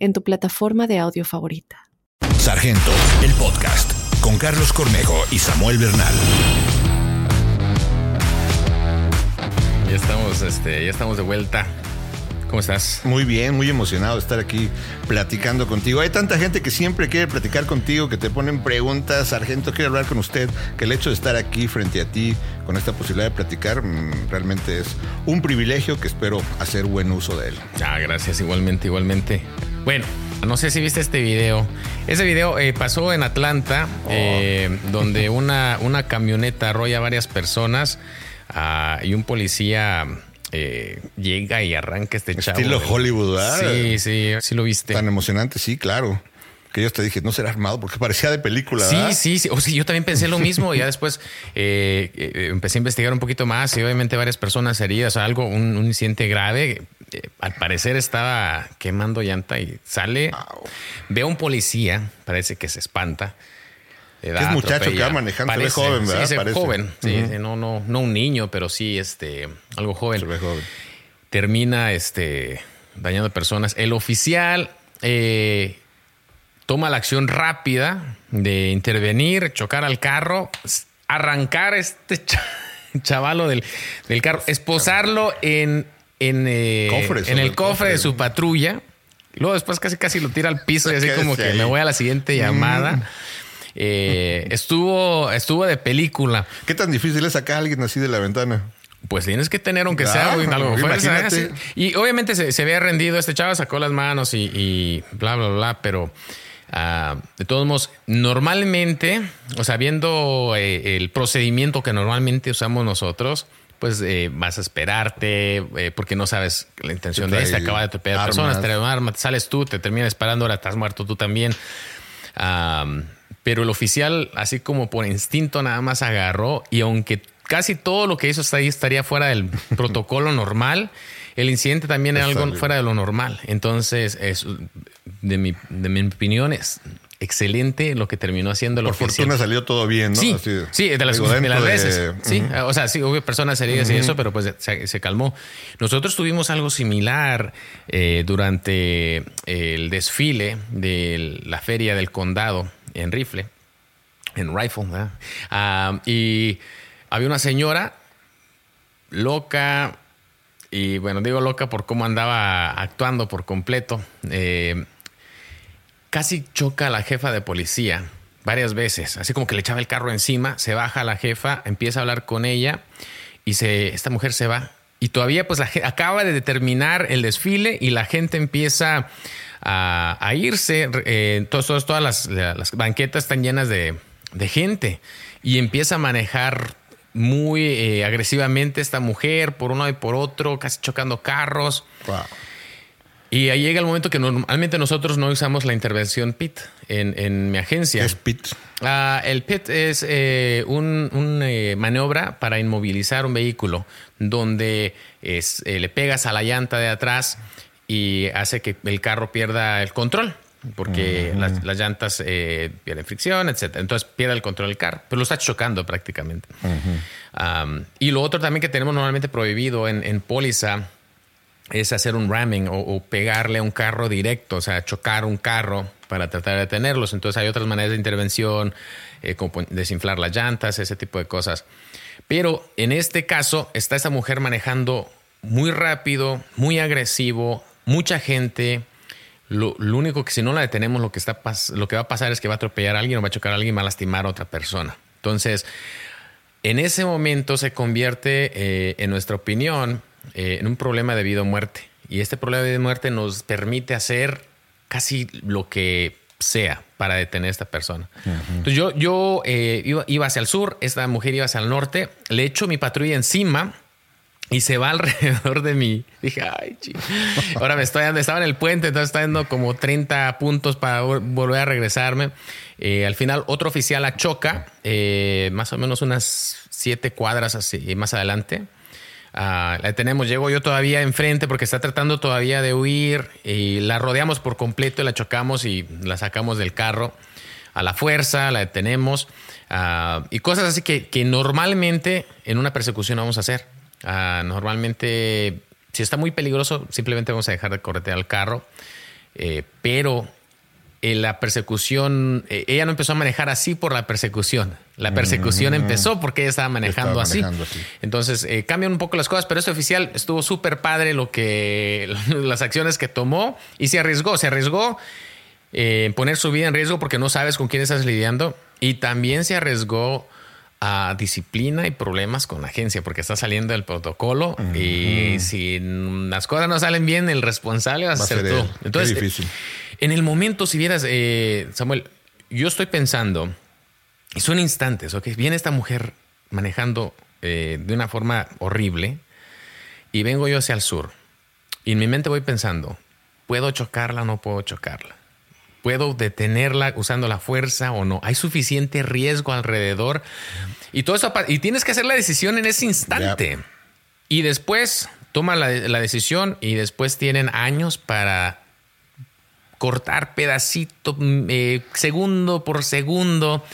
en tu plataforma de audio favorita. Sargento, el podcast, con Carlos Cornejo y Samuel Bernal. Ya estamos, este, ya estamos de vuelta. ¿Cómo estás? Muy bien, muy emocionado de estar aquí platicando contigo. Hay tanta gente que siempre quiere platicar contigo, que te ponen preguntas, sargento, quiero hablar con usted, que el hecho de estar aquí frente a ti con esta posibilidad de platicar mm, realmente es un privilegio que espero hacer buen uso de él. Ah, gracias, igualmente, igualmente. Bueno, no sé si viste este video. Ese video eh, pasó en Atlanta, eh, donde una, una camioneta arrolla a varias personas ah, y un policía eh, llega y arranca este chavo. Estilo Hollywood, ¿verdad? Sí, sí, sí lo viste. Tan emocionante, sí, claro. Que yo te dije, no será armado porque parecía de película. Sí, ¿verdad? sí, sí. O sí, yo también pensé lo mismo. ya después eh, eh, empecé a investigar un poquito más y obviamente varias personas heridas, algo, un, un incidente grave. Eh, al parecer estaba quemando llanta y sale, ve a un policía, parece que se espanta. Le da, es muchacho atropella. que va manejando, se ve Parece, joven, ¿verdad? Sí, se ve Parece. joven. Sí, sí, no, no, no un niño, pero sí este, algo joven Se ve joven. termina este, dañando personas. El oficial eh, toma la acción rápida de intervenir, chocar al carro, arrancar este cha- chavalo del, del carro, esposarlo en, en, eh, en el cofre de su patrulla. Luego después casi casi lo tira al piso y así como que ahí. Mm. me voy a la siguiente llamada. Eh, estuvo, estuvo de película. ¿Qué tan difícil es sacar a alguien así de la ventana? Pues tienes que tener, aunque sea algo. Y obviamente se, se había rendido. Este chavo sacó las manos y, y bla, bla, bla. Pero ah, de todos modos, normalmente, o sea, viendo eh, el procedimiento que normalmente usamos nosotros, pues eh, vas a esperarte eh, porque no sabes la intención de este. trae Acaba de atropellar personas, trae un arma, sales tú, te terminas disparando, ahora estás muerto tú también. Am, pero el oficial, así como por instinto, nada más agarró y aunque casi todo lo que hizo hasta ahí estaría fuera del protocolo normal, el incidente también era algo fuera de lo normal. Entonces, es, de, mi, de mi opinión, es excelente lo que terminó haciendo el Por oficial. fortuna salió todo bien, ¿no? Sí, Así sí, de las, de las de- veces. Sí, o sea, sí, hubo personas heridas y eso, pero pues se, se calmó. Nosotros tuvimos algo similar eh, durante el desfile de la feria del condado en Rifle, en Rifle, ¿verdad? Ah, y había una señora loca, y bueno, digo loca por cómo andaba actuando por completo. Eh, casi choca a la jefa de policía varias veces, así como que le echaba el carro encima, se baja la jefa, empieza a hablar con ella y se, esta mujer se va. Y todavía pues acaba de terminar el desfile y la gente empieza a, a irse. eh, todas las, las banquetas están llenas de, de gente y empieza a manejar muy eh, agresivamente esta mujer por uno y por otro, casi chocando carros. Wow. Y ahí llega el momento que normalmente nosotros no usamos la intervención PIT en, en mi agencia. ¿Qué es Pit? Ah, el PIT es eh, un, un, eh, maniobra para inmovilizar un vehículo donde es, eh, le pegas a la llanta de atrás y hace que el carro pierda el control. Porque las, las llantas eh, pierden fricción, etc. Entonces pierde el control del carro, pero lo está chocando prácticamente. Am, y lo otro también que tenemos normalmente prohibido en, en póliza es hacer un ramming o, o pegarle a un carro directo, o sea, chocar un carro para tratar de detenerlos. Entonces hay otras maneras de intervención, eh, como desinflar las llantas, ese tipo de cosas. Pero en este caso está esta mujer manejando muy rápido, muy agresivo, mucha gente. Lo, lo único que si no la detenemos, lo que, está lo que va a pasar es que va a atropellar a alguien o va a chocar a alguien va a lastimar a otra persona. Entonces, en ese momento se convierte, eh, en nuestra opinión, eh, en un problema de vida o muerte. Y este problema de vida o muerte nos permite hacer casi lo que sea para detener a esta persona. Entonces yo, yo eh, iba, iba hacia el sur, esta mujer iba hacia el norte, le echo mi patrulla encima y se va alrededor de mí. Dije, ay, chico. Ahora me estoy dando, estaba en el puente, entonces está dando como 30 puntos para volver a regresarme. Eh, al final, otro oficial la choca, eh, más o menos unas siete cuadras así más adelante. Ah, la tenemos, llego yo todavía enfrente porque está tratando todavía de huir y la rodeamos por completo, la chocamos y la sacamos del carro a la fuerza, la detenemos ah, y cosas así que, que normalmente en una persecución vamos a hacer. Ah, normalmente, si está muy peligroso, simplemente vamos a dejar de corretear el carro. Eh, pero en la persecución, eh, ella no empezó a manejar así por la persecución. La persecución empezó porque ella estaba manejando, así. Entonces eh, cambian un poco las cosas, pero este oficial estuvo súper padre lo que las acciones que tomó y se arriesgó, se arriesgó en poner su vida en riesgo porque no sabes con quién estás lidiando y también se arriesgó a disciplina y problemas con la agencia porque está saliendo el protocolo y si las cosas no salen bien, el responsable va a, ser, tú. Entonces, difícil. en el momento, si vieras, eh, Samuel, yo estoy pensando, y son instantes, ¿ok? Viene esta mujer manejando eh, de una forma horrible y vengo yo hacia el sur y en mi mente voy pensando, ¿puedo chocarla o no puedo chocarla? ¿Puedo detenerla usando la fuerza o no? ¿Hay suficiente riesgo alrededor? Y todo eso, y tienes que hacer la decisión en ese instante. Y después toma la, decisión y después tienen años para cortar pedacito, mm, eh, segundo por segundo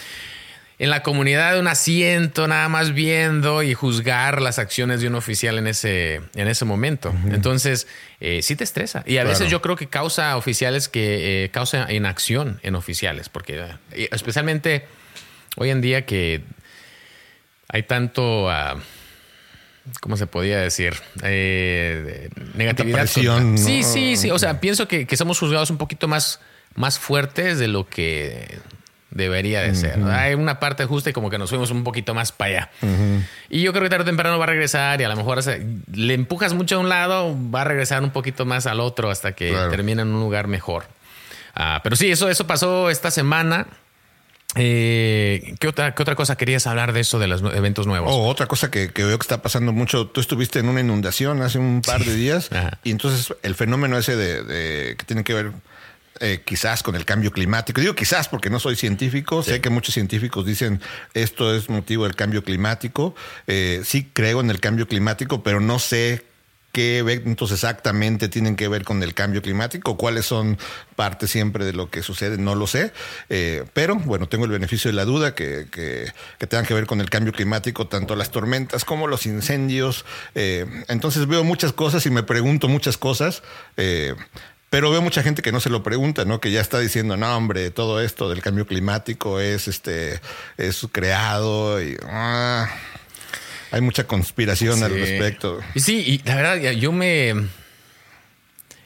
en la comunidad de un asiento, nada más viendo y juzgar las acciones de un oficial en ese, en ese momento. Entonces, eh, sí te estresa. Y a veces yo creo que causa oficiales que eh, causa inacción en oficiales, porque eh, especialmente hoy en día que hay tanto... Uh, ¿Cómo se podía decir? Eh, negatividad. Sí, sí, sí. O sea, pienso que, que somos juzgados un poquito más, más fuertes de lo que debería de ser. Hay una parte justa y como que nos fuimos un poquito más para allá. Y yo creo que tarde o temprano va a regresar y a lo mejor le empujas mucho a un lado, va a regresar un poquito más al otro hasta que termine en un lugar mejor. Ah, pero sí, eso, eso pasó esta semana. Eh, ¿qué, otra, ¿Qué otra cosa querías hablar de eso, de los eventos nuevos? Oh, otra cosa que, veo que está pasando mucho. Tú estuviste en una inundación hace un par de días y entonces el fenómeno ese de que tiene que ver eh, quizás con el cambio climático. Digo quizás porque no soy científico, sé que muchos científicos dicen esto es motivo del cambio climático. Eh, sí creo en el cambio climático, pero no sé qué eventos exactamente tienen que ver con el cambio climático, cuáles son parte siempre de lo que sucede, no lo sé. Eh, pero bueno, tengo el beneficio de la duda que, que, tengan que ver con el cambio climático, tanto las tormentas como los incendios. entonces veo muchas cosas y me pregunto muchas cosas. Pero veo mucha gente que no se lo pregunta, ¿no? Que ya está diciendo, no, hombre, todo esto del cambio climático es este es creado y ah, hay mucha conspiración al respecto. Sí, y la verdad, yo me he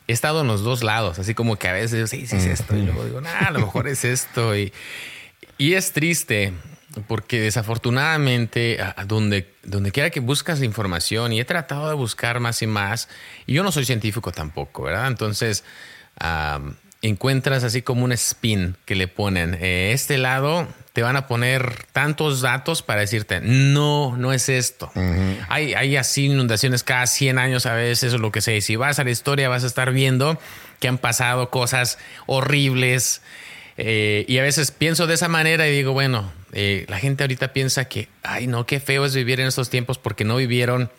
estado en los dos lados, así como que a veces digo, sí, sí es esto, y luego digo, nah, a lo mejor es esto. Y, y es triste porque desafortunadamente, donde, donde quiera que buscas la información, y he tratado de buscar más y más, y yo no soy científico tampoco, ¿verdad? Entonces, encuentras así como un spin que le ponen. Eh, este lado te van a poner tantos datos para decirte, no, no es esto. hay, hay así inundaciones cada 100 años a veces o lo que. Y si vas a la historia vas a estar viendo que han pasado cosas horribles. Eh, y a veces pienso de esa manera y digo, bueno, eh, la gente ahorita piensa que, ay, no, qué feo es vivir en estos tiempos porque no vivieron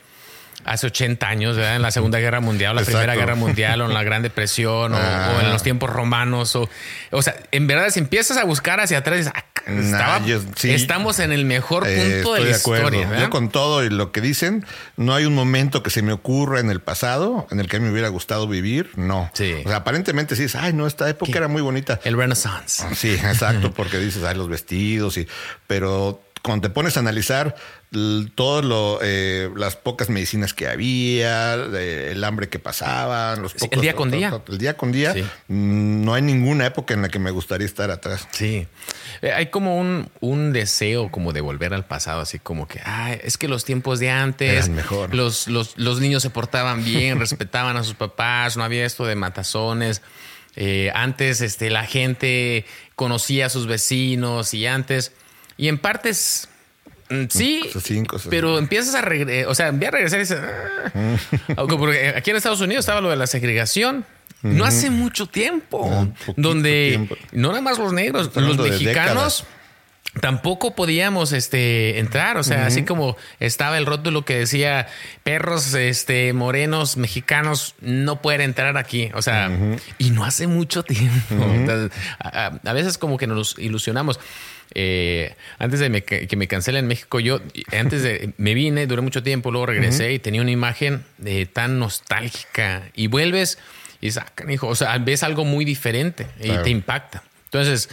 hace 80 años, ¿verdad? En la Segunda Guerra Mundial, o la Primera Guerra Mundial, o en la Gran Depresión, o, en los tiempos romanos. O, o sea, en verdad, si empiezas a buscar hacia atrás, ah, estamos en el mejor eh, punto de la historia. Yo con todo y lo que dicen, no hay un momento que se me ocurra en el pasado en el que me hubiera gustado vivir. No. Sí. O sea, aparentemente sí, ay, no, esta época era muy bonita. El Renaissance. Sí, exacto, porque dices, ay, los vestidos y... Pero cuando te pones a analizar todas eh, las pocas medicinas que había, el hambre que pasaban, los pocos, el día con día. El día con día. No hay ninguna época en la que me gustaría estar atrás. Sí. Eh, hay como un, un, deseo como de volver al pasado, así como que, es que los tiempos de antes, mejor. Los, los, los niños se portaban bien, respetaban a sus papás, no había esto de matazones. Eh, antes este, la gente conocía a sus vecinos y antes y en partes Mm, sí, pero empiezas a regresar, o sea, a regresar y dices, ah". porque aquí en Estados Unidos estaba lo de la segregación. No hace mucho tiempo, donde no nada más los negros, los mexicanos tampoco podíamos este entrar, o sea, así como estaba el rótulo que decía perros este morenos mexicanos no pueden entrar aquí, o sea, y no hace mucho tiempo. a, veces como que nos ilusionamos. Eh, antes de que me cancele en México, yo antes de me vine, duré mucho tiempo, luego regresé y tenía una imagen eh, tan nostálgica. Y vuelves y sacan, hijo, o sea, ves algo muy diferente y te impacta. Entonces,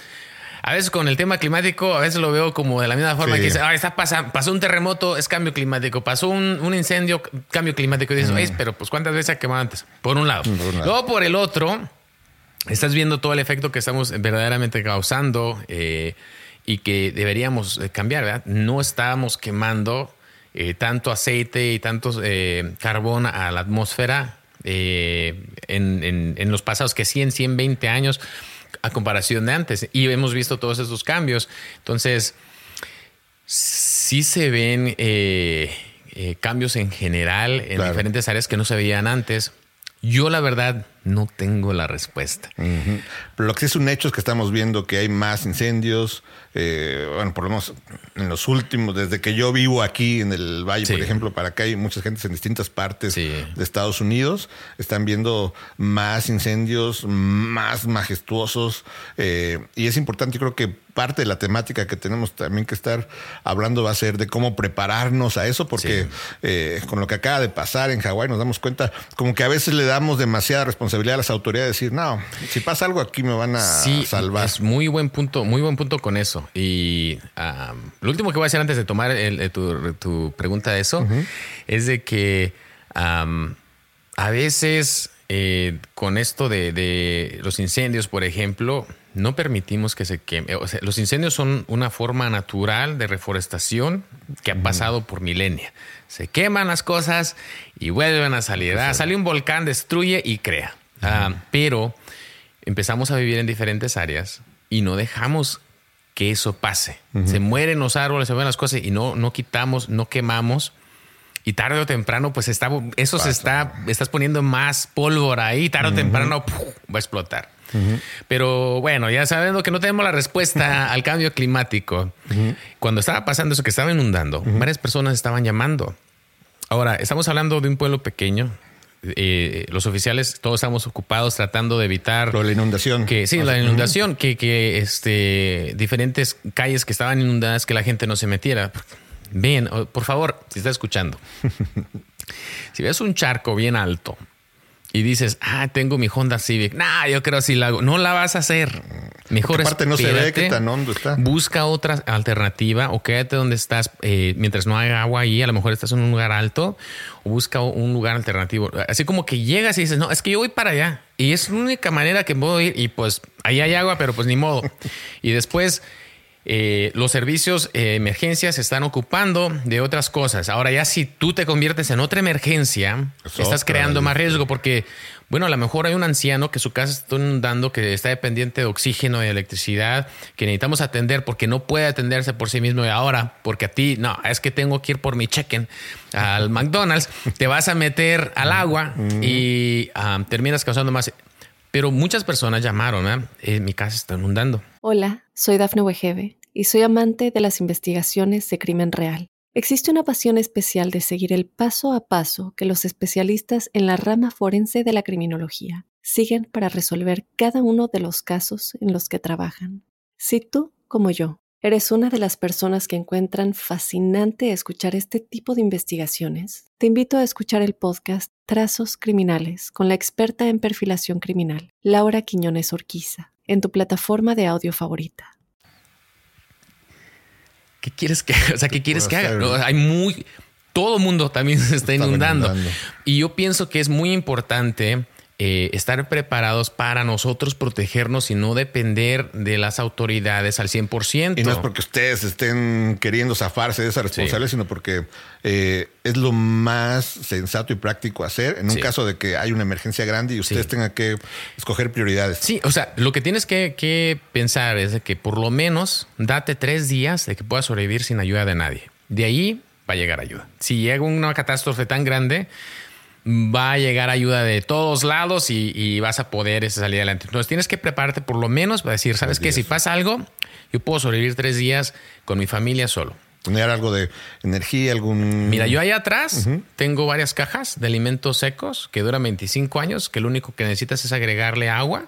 a veces con el tema climático, a veces lo veo como de la misma forma que dice, ah, está pasando, pasó un terremoto, es cambio climático, pasó un, incendio, cambio climático. Y dices, pero pues cuántas veces ha quemado antes, por un lado. Luego por el otro, estás viendo todo el efecto que estamos verdaderamente causando eh, y que deberíamos eh, cambiar, ¿verdad? No estábamos quemando eh, tanto aceite y tanto carbón a la atmósfera en, en, los pasados que 100, 120 años a comparación de antes. Y hemos visto todos esos cambios. Entonces, sí se ven eh, eh, cambios en general en diferentes áreas que no se veían antes. Yo la verdad no tengo la respuesta. Pero lo que sí es un hecho es que estamos viendo que hay más incendios, eh, bueno, por lo menos en los últimos, desde que yo vivo aquí en el Valle, por ejemplo, para acá hay muchas gentes en distintas partes de Estados Unidos, están viendo más incendios, más majestuosos, eh, y es importante, yo creo que parte de la temática que tenemos también que estar hablando va a ser de cómo prepararnos a eso, porque eh, con lo que acaba de pasar en Hawái nos damos cuenta como que a veces le damos demasiada responsabilidad a las autoridades, decir, no, si pasa algo aquí me van a salvar. Es muy buen punto, muy buen punto con eso. Y lo último que voy a hacer antes de tomar tu, pregunta de eso es de que a veces eh, con esto de, los incendios, por ejemplo, no permitimos que se queme. O sea, los incendios son una forma natural de reforestación que ha pasado por milenia. Se queman las cosas y vuelven a salir. Ah, sale un volcán, destruye y crea. Ah, pero empezamos a vivir en diferentes áreas y no dejamos que eso pase. Se mueren los árboles, se mueren las cosas y no, no quitamos, no quemamos. Y tarde o temprano, pues está, eso se está, estás poniendo más pólvora ahí, tarde o temprano va a explotar. Pero bueno, ya sabiendo que no tenemos la respuesta al cambio climático, cuando estaba pasando eso que estaba inundando, varias personas estaban llamando. Ahora, estamos hablando de un pueblo pequeño, eh, los oficiales todos estamos ocupados tratando de evitar la inundación. Que sí, la inundación, que, que este diferentes calles que estaban inundadas, que la gente no se metiera. Bien, por favor, si está escuchando, si ves un charco bien alto y dices, ah, tengo mi Honda Civic. Nah, yo creo si la hago. No la vas a hacer. Mejor aparte no se ve qué tan hondo está. Busca otra alternativa o quédate donde estás eh, mientras no haya agua ahí. A lo mejor estás en un lugar alto o busca un lugar alternativo. Así como que llegas y dices, no, es que yo voy para allá y es la única manera que puedo ir y pues ahí hay agua, pero pues ni modo. y después eh, los servicios de eh, emergencia se están ocupando de otras cosas. Ahora ya si tú te conviertes en otra emergencia, estás creando más riesgo porque, bueno, a lo mejor hay un anciano que su casa está inundando, que está dependiente de oxígeno y electricidad, que necesitamos atender porque no puede atenderse por sí mismo y ahora, porque a ti, no, es que tengo que ir por mi check-in al McDonald's, te vas a meter al agua y ah, terminas causando más pero muchas personas llamaron, ¿eh? mi casa está inundando. Hola, soy Dafne Wegebe y soy amante de las investigaciones de crimen real. Existe una pasión especial de seguir el paso a paso que los especialistas en la rama forense de la criminología siguen para resolver cada uno de los casos en los que trabajan. Si tú, como yo, ¿Eres una de las personas que encuentran fascinante escuchar este tipo de investigaciones? Te invito a escuchar el podcast Trazos Criminales con la experta en perfilación criminal, Laura Quiñones Orquiza, en tu plataforma de audio favorita. ¿Qué quieres que, o sea, ¿qué quieres que haga? hay muy todo mundo también se está inundando. Y yo pienso que es muy importante eh, estar preparados para nosotros protegernos y no depender de las autoridades al 100%. Y no es porque ustedes estén queriendo zafarse de esa responsabilidad, sino porque eh, es lo más sensato y práctico hacer en un caso de que hay una emergencia grande y ustedes tengan que escoger prioridades. Sí, o sea, lo que tienes que, que pensar es de que por lo menos date tres días de que puedas sobrevivir sin ayuda de nadie. De ahí va a llegar ayuda. Si llega una catástrofe tan grande, va a llegar ayuda de todos lados y, vas a poder salir adelante. Entonces tienes que prepararte por lo menos para decir, ¿sabes qué? Si pasa algo, yo puedo sobrevivir tres días con mi familia solo. Tener algo de energía, algún... Mira, yo ahí atrás tengo varias cajas de alimentos secos que duran 25 años, que lo único que necesitas es agregarle agua.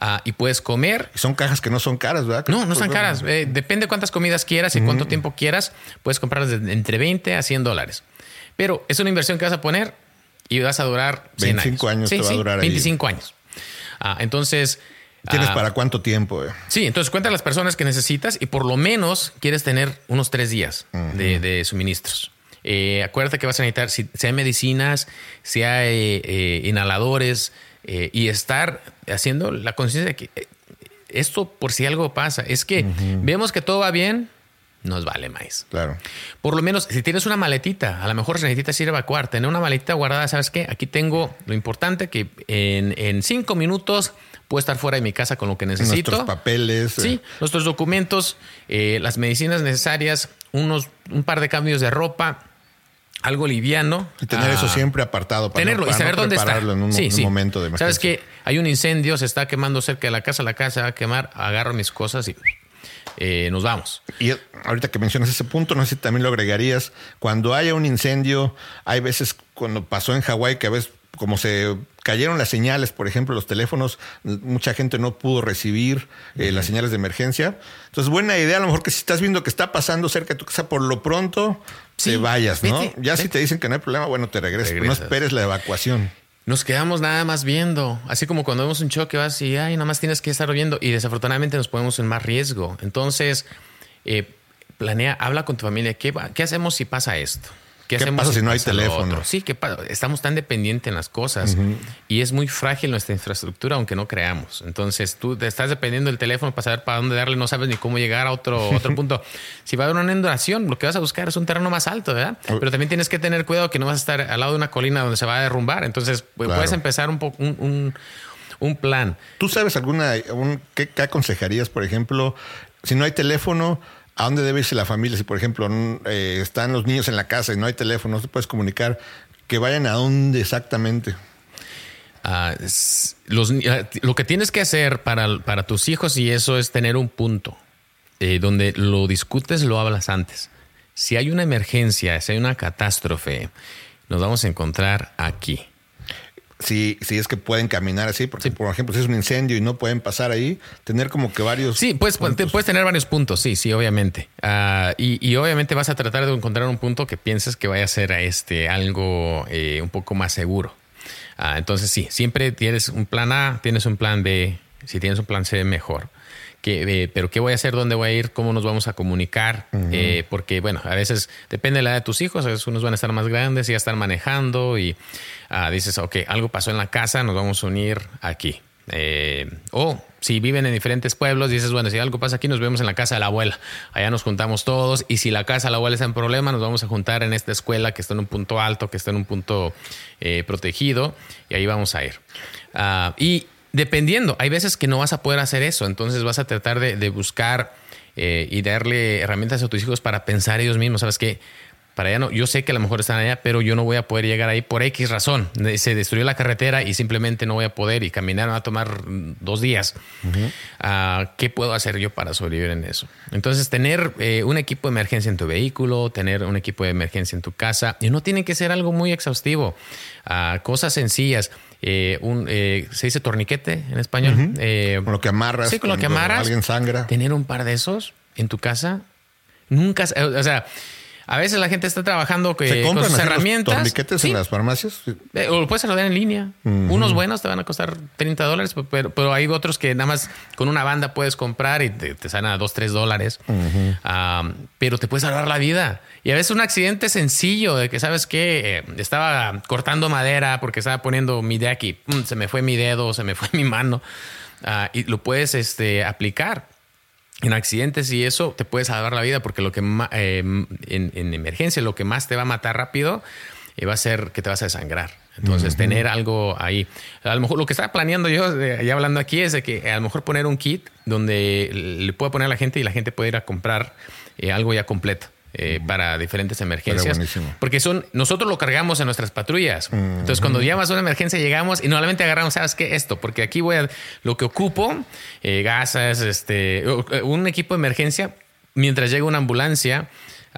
Ah, y puedes comer. Son cajas que no son caras, ¿verdad? No, no son caras. Eh, depende cuántas comidas quieras y cuánto tiempo quieras. Puedes comprarlas de entre 20 a 100 dólares. Pero es una inversión que vas a poner y vas a durar 25 años. te va a durar 25 años. Ah, entonces. ¿Tienes ah, para cuánto tiempo? Eh? Sí, entonces cuenta las personas que necesitas y por lo menos quieres tener unos tres días de, suministros. Eh, acuérdate que vas a necesitar, si, sea medicinas, sea eh, inhaladores y estar haciendo la conciencia de que esto por si algo pasa. Es que vemos que todo va bien, nos vale más. Claro. Por lo menos, si tienes una maletita, a lo mejor necesitas ir a evacuar, tener una maletita guardada, ¿sabes qué? Aquí tengo lo importante que en, cinco minutos puedo estar fuera de mi casa con lo que necesito. Nuestros papeles. Sí, eh. nuestros documentos, eh, las medicinas necesarias, unos, un par de cambios de ropa, algo liviano. Y tener eso ah, siempre apartado para tenerlo y saber dónde está. En un, sí, sí. momento de emergencia. Sabes que hay un incendio, se está quemando cerca de la casa, la casa se va a quemar, agarro mis cosas y eh, nos vamos. Y ahorita que mencionas ese punto, no sé si también lo agregarías. Cuando haya un incendio, hay veces cuando pasó en Hawái que a veces como se cayeron las señales, por ejemplo, los teléfonos, mucha gente no pudo recibir eh, las señales de emergencia. Entonces, buena idea, a lo mejor que si estás viendo que está pasando cerca de tu casa, por lo pronto te vayas, ¿no? ya si te dicen que no hay problema, bueno, te regresas, no esperes la evacuación nos quedamos nada más viendo. Así como cuando vemos un choque vas y, ay, nada más tienes que estar viendo. Y desafortunadamente nos ponemos en más riesgo. Entonces, eh, planea, habla con tu familia. ¿Qué, ¿Qué hacemos si pasa esto? ¿Qué, pasa si no hay teléfono? Sí, que estamos tan dependientes en las cosas y es muy frágil nuestra infraestructura, aunque no creamos. Entonces tú estás dependiendo del teléfono para saber para dónde darle, no sabes ni cómo llegar a otro, otro punto. Si va a haber una inundación, lo que vas a buscar es un terreno más alto, ¿verdad? Pero también tienes que tener cuidado que no vas a estar al lado de una colina donde se va a derrumbar. Entonces puedes empezar un, poco un, un, plan. ¿Tú sabes alguna, qué, qué aconsejarías, por ejemplo, si no hay teléfono? ¿A dónde debe irse la familia? Si, por ejemplo, eh, están los niños en la casa y no hay teléfono, no se puedes comunicar, que vayan a dónde exactamente. Ah, ah, lo que tienes que hacer para, para, tus hijos y eso es tener un punto eh, donde lo discutes, lo hablas antes. Si hay una emergencia, si hay una catástrofe, nos vamos a encontrar aquí si, si es que pueden caminar así, porque por ejemplo, si es un incendio y no pueden pasar ahí, tener como que varios. Sí, pues puedes tener varios puntos, sí, sí, obviamente. Ah, y, obviamente vas a tratar de encontrar un punto que pienses que vaya a ser este, algo eh, un poco más seguro. Ah, entonces, sí, siempre tienes un plan A, tienes un plan B. Si tienes un plan C, mejor. Eh, pero qué voy a hacer, dónde voy a ir, cómo nos vamos a comunicar, eh, porque bueno, a veces depende de la edad de tus hijos, a veces unos van a estar más grandes y ya están manejando y ah, dices, ok, algo pasó en la casa, nos vamos a unir aquí. Eh, o si viven en diferentes pueblos, dices, bueno, si algo pasa aquí, nos vemos en la casa de la abuela. Allá nos juntamos todos. Y si la casa de la abuela está en problema, nos vamos a juntar en esta escuela que está en un punto alto, que está en un punto protegido. Y ahí vamos a ir. Ah, y Dependiendo, hay veces que no vas a poder hacer eso, entonces vas a tratar de, buscar eh, y darle herramientas a tus hijos para pensar ellos mismos, ¿sabes qué? Para allá no, yo sé que a lo mejor están allá, pero yo no voy a poder llegar ahí por X razón. Se destruyó la carretera y simplemente no voy a poder y caminar va a tomar dos días. Ah, ¿Qué puedo hacer yo para sobrevivir en eso? Entonces, tener eh, un equipo de emergencia en tu vehículo, tener un equipo de emergencia en tu casa, y no tiene que ser algo muy exhaustivo. Ah, cosas sencillas. Eh, un, eh, se dice torniquete en español. Eh, con lo que amarras. Sí, con lo que amarras. Alguien sangra. Tener un par de esos en tu casa. Nunca, o sea, a veces la gente está trabajando que, con sus herramientas. torniquetes en las farmacias? Eh, o lo puedes ordenar en línea. Unos buenos te van a costar 30 dólares, pero, pero, hay otros que nada más con una banda puedes comprar y te, te salen a 2, 3 dólares. pero te puedes salvar la vida. Y a veces un accidente sencillo de que, ¿sabes qué? Eh, estaba cortando madera porque estaba poniendo mi deck y se me fue mi dedo, se me fue mi mano. Ah, y lo puedes este, aplicar en accidentes y eso te puede salvar la vida porque lo que eh, en, emergencia lo que más te va a matar rápido eh, va a ser que te vas a desangrar. Entonces, tener algo ahí. A lo mejor lo que estaba planeando yo, ya hablando aquí, es de que a lo mejor poner un kit donde le pueda poner a la gente y la gente puede ir a comprar eh, algo ya completo. Eh, para diferentes emergencias. Porque son, nosotros lo cargamos en nuestras patrullas. Entonces, cuando llamas a una emergencia, llegamos y normalmente agarramos, ¿sabes qué? Esto, porque aquí voy a, lo que ocupo, eh, gasas, este, un equipo de emergencia, mientras llega una ambulancia,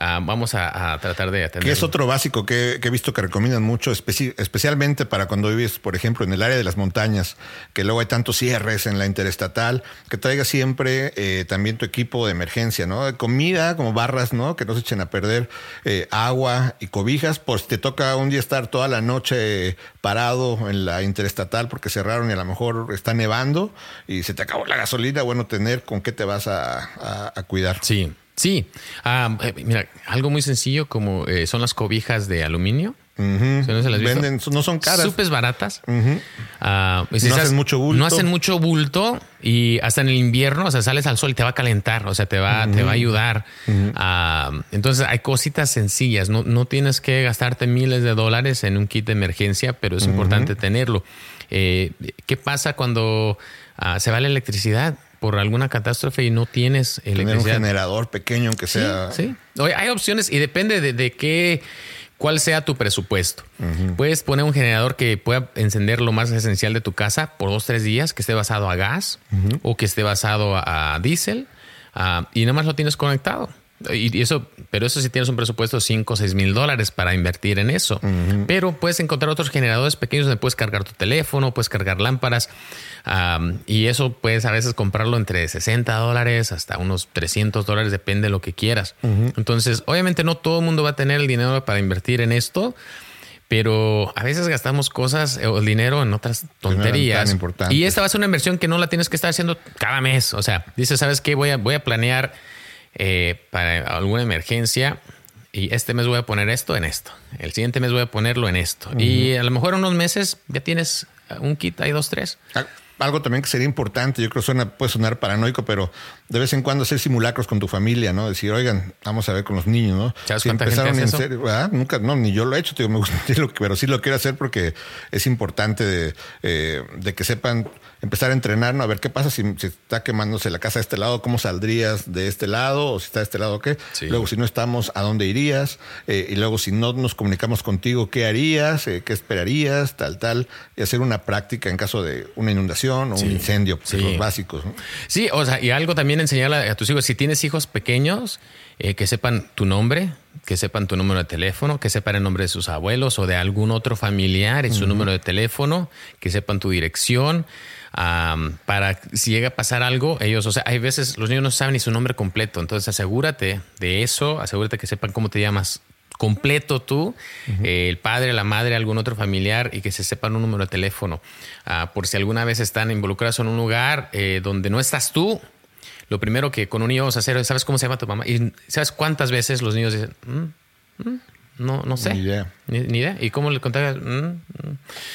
ah, vamos a, a tratar de atender. Que es otro básico que, que he visto que recomiendan mucho, especi- especialmente para cuando vives, por ejemplo, en el área de las montañas, que luego hay tantos cierres en la interestatal, que traiga siempre eh, también tu equipo de emergencia, ¿no? Comida, como barras, ¿no? Que no se echen a perder, eh, agua y cobijas, si te toca un día estar toda la noche parado en la interestatal porque cerraron y a lo mejor está nevando y se te acabó la gasolina, bueno, tener con qué te vas a, a- a cuidar. Sí, sí. Eh, mira, algo muy sencillo como eh, son las cobijas de aluminio. Ujú. ¿Sí no se las? Venden, no son caras. Súper baratas. Ah, pues, No esas hacen mucho bulto. No hacen mucho bulto y hasta en el invierno, o sea, sales al sol y te va a calentar, o sea, te va, te va a ayudar. Entonces hay cositas sencillas, no, no tienes que gastarte miles de dólares en un kit de emergencia, pero es importante tenerlo. Eh, ¿Qué pasa cuando ah, se va la electricidad por alguna catástrofe y no tienes Tener un electricidad? generador pequeño, aunque Sí, sea. sí. Oye, hay opciones y depende de, de qué, cuál sea tu presupuesto. Puedes poner un generador que pueda encender lo más esencial de tu casa por dos, tres días, que esté basado a gas o que esté basado a, a diésel ah, y nada más lo tienes conectado. Y eso, pero eso sí tienes un presupuesto de 5 o 6 mil dólares para invertir en eso. Pero puedes encontrar otros generadores pequeños donde puedes cargar tu teléfono, puedes cargar lámparas. y eso puedes a veces comprarlo entre 60 dólares hasta unos 300 dólares, depende de lo que quieras. Entonces, obviamente no todo el mundo va a tener el dinero para invertir en esto. Pero a veces gastamos cosas eh, o el dinero en otras tonterías. Y esta va a ser una inversión que no la tienes que estar haciendo cada mes. O sea, dices, ¿sabes qué? Voy a, voy a planear eh, para alguna emergencia y este mes voy a poner esto en esto. El siguiente mes voy a ponerlo en esto. Y a lo mejor en unos meses ya tienes un kit, hay dos, tres. Ah, Algo también que sería importante, yo creo que suena, puede sonar paranoico, pero de vez en cuando hacer simulacros con tu familia, ¿no? Decir, oigan, vamos a ver con los niños, ¿no? ¿Sabes Si gente empezaron hace en serio, ¿verdad? Nunca, no, ni yo lo he hecho, digo, me gusta pero sí lo quiero hacer porque es importante de, eh, de que sepan empezar a entrenar, ¿no? A ver qué pasa si, si está quemándose la casa de este lado, cómo saldrías de este lado, o si está de este lado, ¿qué? Sí. Luego, si no estamos, ¿a dónde irías? Eh, y luego, si no nos comunicamos contigo, ¿qué harías? Eh, ¿Qué esperarías? Tal, tal. Y hacer una práctica en caso de una inundación o Sí. un incendio, pues, Sí. los básicos. ¿no? Sí, o sea, y algo también enseñarle a tus hijos, si tienes hijos pequeños, eh, que sepan tu nombre, que sepan tu número de teléfono, que sepan el nombre de sus abuelos o de algún otro familiar y su número de teléfono, que sepan tu dirección. Am, para si llega a pasar algo, ellos, o sea, hay veces los niños no saben ni su nombre completo, entonces asegúrate de eso, asegúrate que sepan cómo te llamas completo tú, eh, el padre, la madre, algún otro familiar y que se sepan un número de teléfono. Ah, por si alguna vez están involucrados en un lugar eh, donde no estás tú, lo primero que con un niño vamos a hacer es, ¿sabes cómo se llama tu mamá? Y ¿sabes cuántas veces los niños dicen, "Mm, mm, no, no sé. Ni idea. Ni, ni idea. ¿Y cómo le contagias? Mm,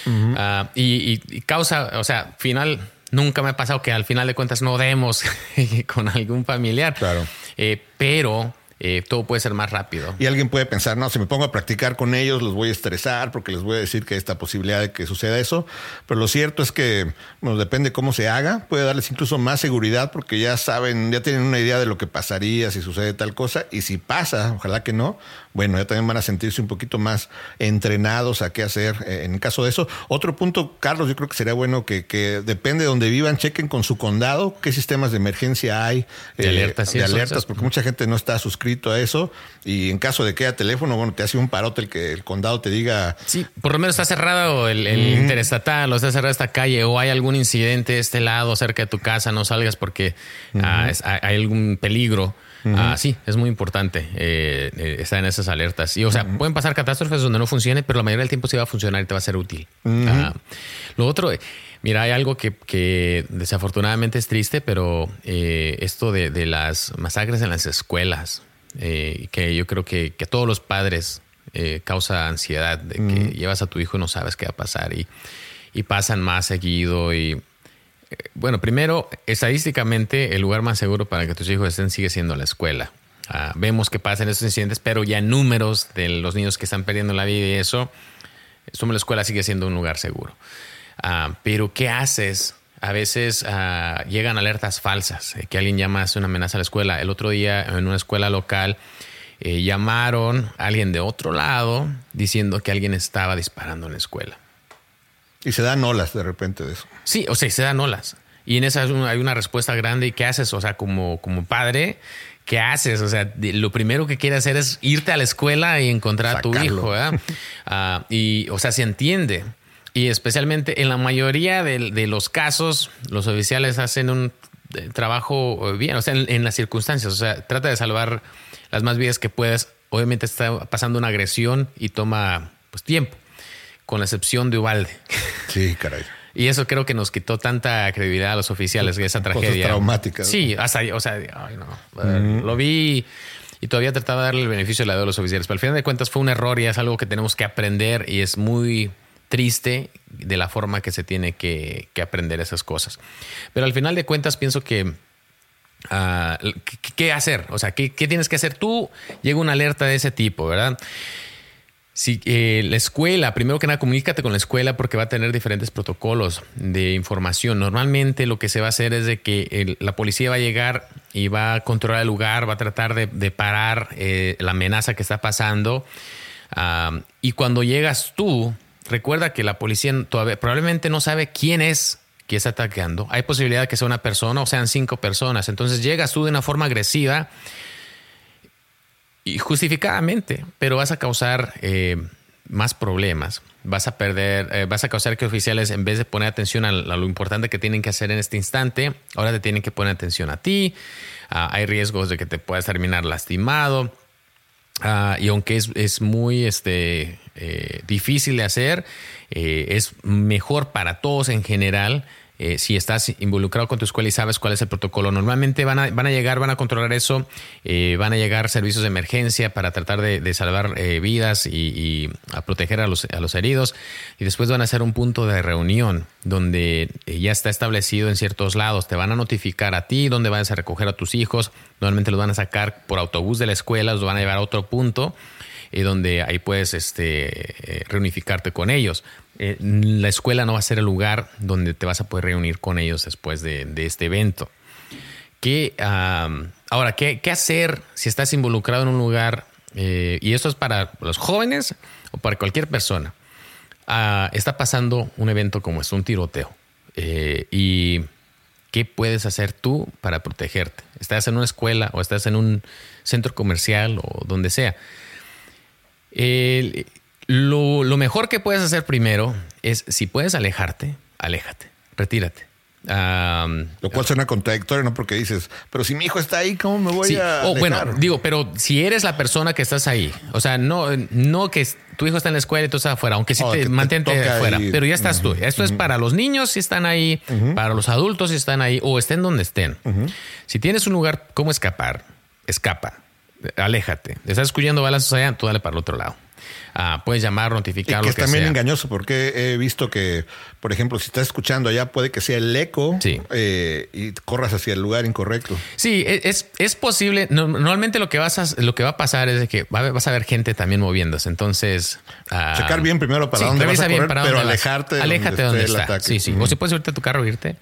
mm". Ah, y, y- y causa, o sea, final, nunca me ha pasado que al final de cuentas no demos con algún familiar. Claro. Eh, pero eh, todo puede ser más rápido. Y alguien puede pensar, no, si me pongo a practicar con ellos, los voy a estresar porque les voy a decir que hay esta posibilidad de que suceda eso. Pero lo cierto es que, bueno, depende cómo se haga, puede darles incluso más seguridad porque ya saben, ya tienen una idea de lo que pasaría si sucede tal cosa. Y si pasa, ojalá que no, bueno, ya también van a sentirse un poquito más entrenados a qué hacer eh, en caso de eso. Otro punto, Carlos, yo creo que sería bueno que, que depende de donde vivan, chequen con su condado qué sistemas de emergencia hay. De alertas, sí, de alertas, porque mucha gente no está suscrito a eso y en caso de que haya teléfono, bueno, te hace un parote el que el condado te diga, Sí, por lo menos está cerrado el, el interestatal o está cerrada esta calle o hay algún incidente de este lado cerca de tu casa, no salgas porque ah, es- hay, algún peligro. Ah, sí, es muy importante eh, eh, estar en esas alertas. Y, o sea, pueden pasar catástrofes donde no funcione, pero la mayoría del tiempo sí va a funcionar y te va a ser útil. Ah, lo otro, mira, hay algo que, que desafortunadamente es triste, pero eh, esto de, de las masacres en las escuelas, eh, que yo creo que, que todos los padres eh, causa ansiedad de que llevas a tu hijo y no sabes qué va a pasar y, y pasan más seguido y eh, bueno, primero, estadísticamente el lugar más seguro para que tus hijos estén sigue siendo la escuela. Ah, vemos que pasan estos incidentes, pero ya números de los niños que están perdiendo la vida y eso, somos la escuela sigue siendo un lugar seguro. Ah, pero ¿qué haces? A veces ah, llegan alertas falsas, eh, que alguien llama hace una amenaza a la escuela. El otro día en una escuela local eh, llamaron a alguien de otro lado diciendo que alguien estaba disparando en la escuela. Y se dan olas de repente de eso. Sí, o sea, se dan olas. Y en esa hay una respuesta grande. ¿Y qué haces? O sea, como, como padre, ¿qué haces? O sea, lo primero que quieres hacer es irte a la escuela y encontrar a tu hijo. Ah, y, o sea, se entiende. Y especialmente en la mayoría de, los casos, los oficiales hacen un eh, trabajo bien, o sea, en, las circunstancias. O sea, trata de salvar las más vidas que puedas. Obviamente está pasando una agresión y toma pues, tiempo, con la excepción de Ubalde. Sí, caray. Y eso creo que nos quitó tanta credibilidad a los oficiales de esa tragedia. Cosas traumáticas. Sí, hasta ahí, o sea, ay, no. Lo vi y todavía trataba de darle el beneficio de la de los oficiales. Pero al final de cuentas fue un error y es algo que tenemos que aprender y es muy triste de la forma que se tiene que, aprender esas cosas. Pero al final de cuentas pienso que ah, ¿qué, hacer? O sea, ¿qué, ¿qué, tienes que hacer tú? Llega una alerta de ese tipo, ¿verdad? Si eh, la escuela, primero que nada, comunícate con la escuela porque va a tener diferentes protocolos de información. Normalmente lo que se va a hacer es de que la policía va a llegar y va a controlar el lugar, va a tratar de, parar eh, la amenaza que está pasando. y cuando llegas tú, recuerda que la policía probablemente no sabe quién es que está atacando. Hay posibilidad de que sea una persona o sean cinco personas. Entonces llegas tú de una forma agresiva y justificadamente, pero vas a causar eh, más problemas. Vas a perder, eh, vas a causar que oficiales, en vez de poner atención a, lo importante que tienen que hacer en este instante, ahora te tienen que poner atención a ti. Ah, hay riesgos de que te puedas terminar lastimado. Ah, y aunque es, es muy este, eh, difícil de hacer, es mejor para todos en general eh, si estás involucrado con tu escuela y sabes cuál es el protocolo. Normalmente van a, van a llegar, van a controlar eso, eh, van a llegar servicios de emergencia para tratar de, salvar eh, vidas y, a proteger a los, a los heridos. Y después van a hacer un punto de reunión donde ya está establecido en ciertos lados. Te van a notificar a ti dónde vas a recoger a tus hijos. Normalmente los van a sacar por autobús de la escuela, los van a llevar a otro punto y donde ahí puedes este, reunificarte con ellos. Eh, la escuela no va a ser el lugar donde te vas a poder reunir con ellos después de, este evento. ¿Qué, ahora, ¿qué, hacer si estás involucrado en un lugar? Eh, y esto es para los jóvenes o para cualquier persona. Ah, está pasando un evento como es un tiroteo. Eh, ¿Y qué puedes hacer tú para protegerte? Estás en una escuela o estás en un centro comercial o donde sea. Lo, mejor que puedes hacer primero es, si puedes alejarte, aléjate, retírate. lo cual suena contradictorio, ¿no? Porque dices, pero si mi hijo está ahí, ¿cómo me voy a.? Oh, bueno, digo, pero si eres la persona que estás ahí, o sea, no, no que tu hijo está en la escuela y tú estás afuera, aunque sí oh, te, mantente afuera, pero ya estás tú. Esto es para los niños si están ahí, para los adultos si están ahí, o estén donde estén. Si tienes un lugar, ¿cómo escapar? Escapa, aléjate. Estás escuchando balazos allá, tú dale para el otro lado. Ah, puedes llamar, notificar. Y que es también engañoso porque he visto que, por ejemplo, si estás escuchando allá, puede que sea el eco eh, y corras hacia el lugar incorrecto. Sí, e, es, es posible. Normalmente lo que, vas a, lo que va a pasar es que vas a ver gente también moviéndose. Entonces. Ah, Checar bien primero para dónde vas a correr, pero alejarte. Aléjate de donde, está. Sí, sí. O si puedes irte a tu carro, irte.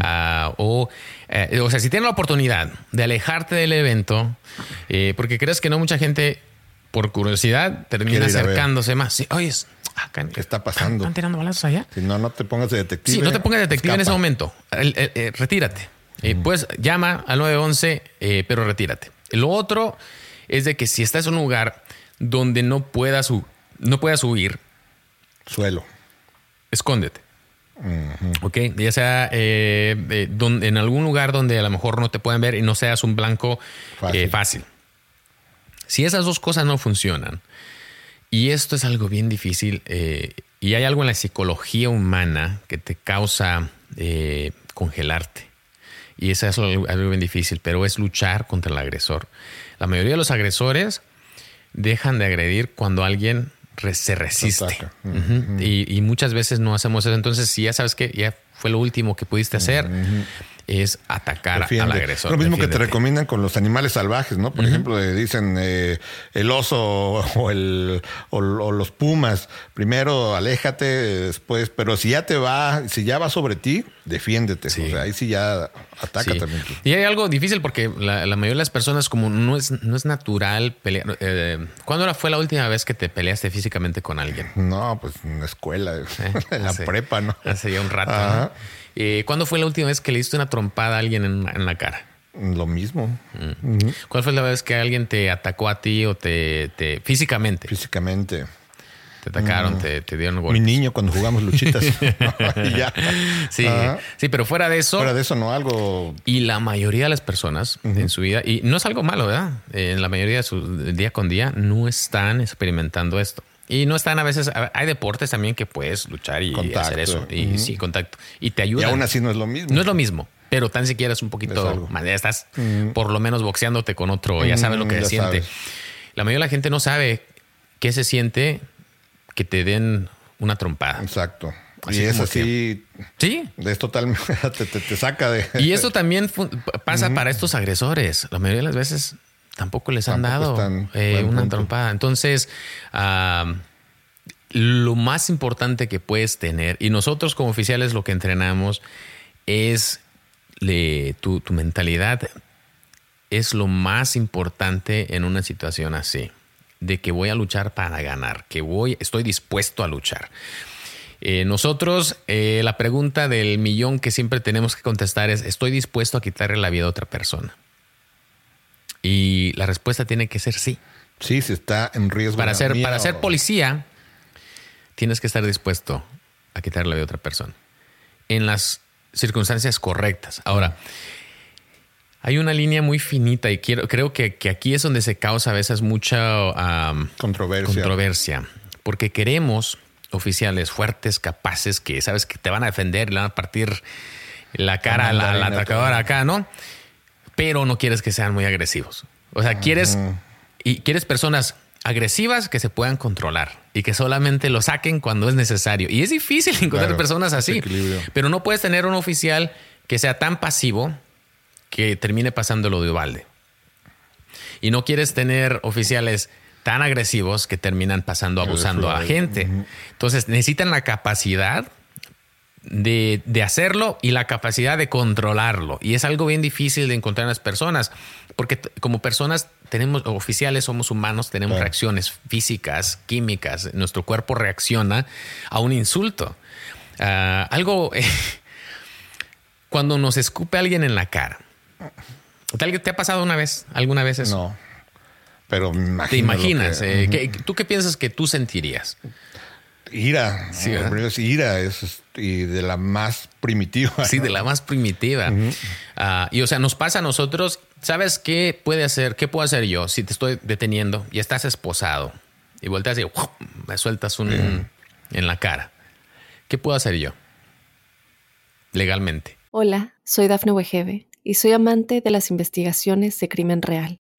Ah, o, eh, o sea, si tienes la oportunidad de alejarte del evento, eh, porque crees que no mucha gente por curiosidad, termina acercándose más. Sí, oye, ¿qué está pasando? ¿Están tirando balazos allá? Si no, no te pongas de detective. Sí, no te pongas de detective en ese momento. Eh, retírate. Eh, pues llama al 911, eh, pero retírate. Lo otro es de que si estás en un lugar donde no puedas, no puedas huir, suelo, escóndete. Ok, ya sea en algún lugar donde a lo mejor no te pueden ver y no seas un blanco fácil. Si esas dos cosas no funcionan, y esto es algo bien difícil, eh, y hay algo en la psicología humana que te causa eh, congelarte. Y eso es algo, bien difícil, pero es luchar contra el agresor. La mayoría de los agresores dejan de agredir cuando alguien se resiste. y, muchas veces no hacemos eso. Entonces, si ya sabes que ya fue lo último que pudiste hacer, es atacar Defiende. al agresor. Lo mismo que te recomiendan con los animales salvajes, ¿no? Por ejemplo, eh, dicen eh, el oso o, el, o, o los pumas. Primero aléjate, después, pero si ya te va, si ya va sobre ti, defiéndete. Sí. O sea, ahí sí ya ataca Sí. también tú. Y hay algo difícil porque la, la mayoría de las personas, como no es, no es natural pelear. Eh, ¿Cuándo fue la última vez que te peleaste físicamente con alguien? No, pues en la escuela, en la prepa, ¿no? Hace ya un rato. ¿no? Eh, ¿Cuándo fue la última vez que le diste una trompada a alguien en, en la cara? Lo mismo, ¿Cuál fue la vez que alguien te atacó a ti o te, te- físicamente físicamente. te atacaron, te, te dieron Mi golpes? niño cuando jugamos luchitas. Ya. Sí, sí, pero fuera de eso, Fuera de eso, no, algo y la mayoría de las personas en su vida, y no es algo malo, ¿verdad? Eh, En la mayoría de su día con día no están experimentando esto. Y no están a veces, hay deportes también que puedes luchar y Contacto. hacer eso. Y sí, contacto. Y te Y ayudan. aún así no es lo mismo. No es lo mismo, pero tan siquiera es un poquito más. ya Estás por lo menos boxeándote con otro, ya sabes lo que se siente. sabes. La mayoría de la gente no sabe qué se siente que te den una trompada. Exacto. Así y es así, Sí. es totalmente, te, te- te saca de... Y eso también pasa para estos agresores. La mayoría de las veces tampoco les han Tampoco dado eh, una punto. trompada. Entonces, lo más importante que puedes tener, y nosotros como oficiales lo que entrenamos es le- tu, tu mentalidad es lo más importante en una situación así, de que voy a luchar para ganar, que voy, estoy dispuesto a luchar. Eh, nosotros, eh, la pregunta del millón que siempre tenemos que contestar es, ¿estoy dispuesto a quitarle la vida a otra persona? Y la respuesta tiene que ser sí. Sí, se está en riesgo. Para la ser, para o- ser policía, tienes que estar dispuesto a quitarle la vida a otra persona. En las circunstancias correctas. Ahora, hay una línea muy finita y quiero, creo que, que aquí es donde se causa a veces mucha am, Controversia. controversia. Porque queremos oficiales fuertes, capaces, que sabes que te van a defender, le van a partir la cara a la, al mandarina, atacador todo. acá, ¿no? Pero no quieres que sean muy agresivos. O sea, quieres y quieres personas agresivas que se puedan controlar y que solamente lo saquen cuando es necesario. Y es difícil encontrar Claro, personas así. Pero no puedes tener un oficial que sea tan pasivo que termine pasándolo de balde. Y no quieres tener oficiales tan agresivos que terminan pasando abusando a gente. Entonces necesitan la capacidad de, de hacerlo y la capacidad de controlarlo. Y es algo bien difícil de encontrar en las personas, porque como personas tenemos, oficiales somos humanos, tenemos Claro. reacciones físicas, químicas, nuestro cuerpo reacciona a un insulto. Ah, algo, cuando nos escupe alguien en la cara. ¿Te te ha pasado una vez, alguna vez eso? No. Pero me ¿Te imaginas? que- eh, ¿qué- ¿Tú qué piensas que tú sentirías? Ira. Sí, ¿no? ¿verdad? Primero es ira es, y de la más primitiva. Sí, de la más primitiva. Ah, y o sea, nos pasa a nosotros. ¿Sabes qué puede hacer? ¿Qué puedo hacer yo si te estoy deteniendo y estás esposado y volteas y ¡guau! me sueltas un en la cara? ¿Qué puedo hacer yo? Legalmente. Hola, soy Dafne Wegebe y soy amante de las investigaciones de crimen real.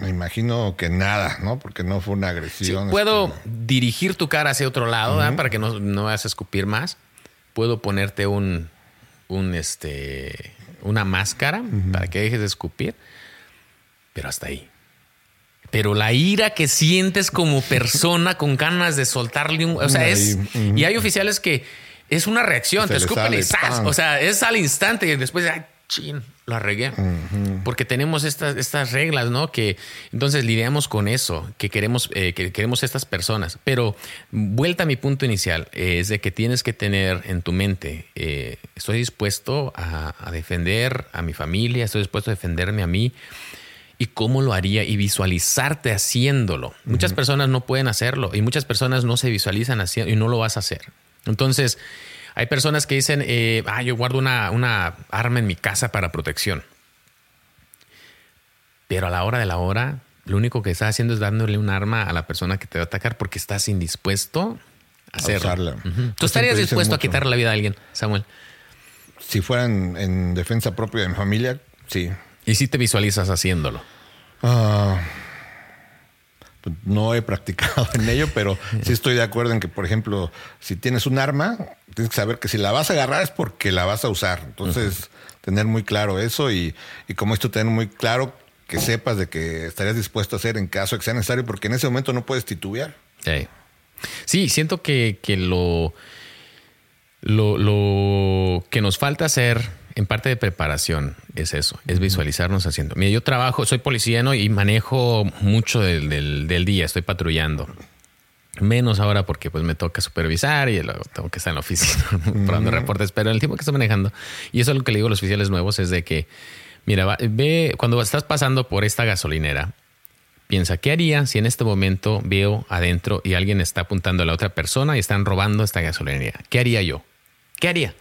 Me imagino que nada, ¿no? Porque no fue una Sí, agresión. puedo este, dirigir tu cara hacia otro lado ¿verdad? para que no, no vayas a escupir más. Puedo ponerte un, un este, una máscara para que dejes de escupir, pero hasta ahí. Pero la ira que sientes como persona con ganas de soltarle un. O sea, es. Y hay oficiales que es una reacción, Se te escupen y ¡zas! O sea, es al instante y después, ¡ay, chin! Lo regué. Porque tenemos estas, estas reglas, ¿no? Que entonces lidiamos con eso, que queremos, eh, que queremos estas personas. Pero vuelta a mi punto inicial, eh, es de que tienes que tener en tu mente, eh, estoy dispuesto a, a defender a mi familia, estoy dispuesto a defenderme a mí y cómo lo haría y visualizarte haciéndolo. Muchas personas no pueden hacerlo y muchas personas no se visualizan haciendo y no lo vas a hacer. Entonces, hay personas que dicen, eh, ah, yo guardo una, una arma en mi casa para protección. pero a la hora de la hora, lo único que estás haciendo es dándole un arma a la persona que te va a atacar porque estás indispuesto a hacerlo. ¿Tú estarías dispuesto a quitarle la vida a alguien, Samuel? Si fueran en defensa propia de mi familia, sí. ¿Y si te visualizas haciéndolo? Ah, pues, no he practicado en ello, pero sí estoy de acuerdo en que, por ejemplo, si tienes un arma, tienes que saber que si la vas a agarrar es porque la vas a usar. Entonces, tener muy claro eso y, y como esto, tener muy claro que sepas de que estarías dispuesto a hacer en caso de que sea necesario, porque en ese momento no puedes titubear. Sí, siento que, que lo, lo, lo que nos falta hacer en parte de preparación es eso, es visualizarnos haciendo. Mira, yo trabajo, soy policía y manejo mucho del, del, día, estoy patrullando. Menos ahora porque pues me toca supervisar y luego tengo que estar en la oficina probando reportes, pero el tiempo que estoy manejando, y eso es lo que le digo a los oficiales nuevos, es de que, mira, ve, cuando estás pasando por esta gasolinera, piensa, ¿qué haría si en este momento veo adentro y alguien está apuntando a la otra persona y están robando esta gasolinera? ¿Qué haría yo? ¿Qué haría?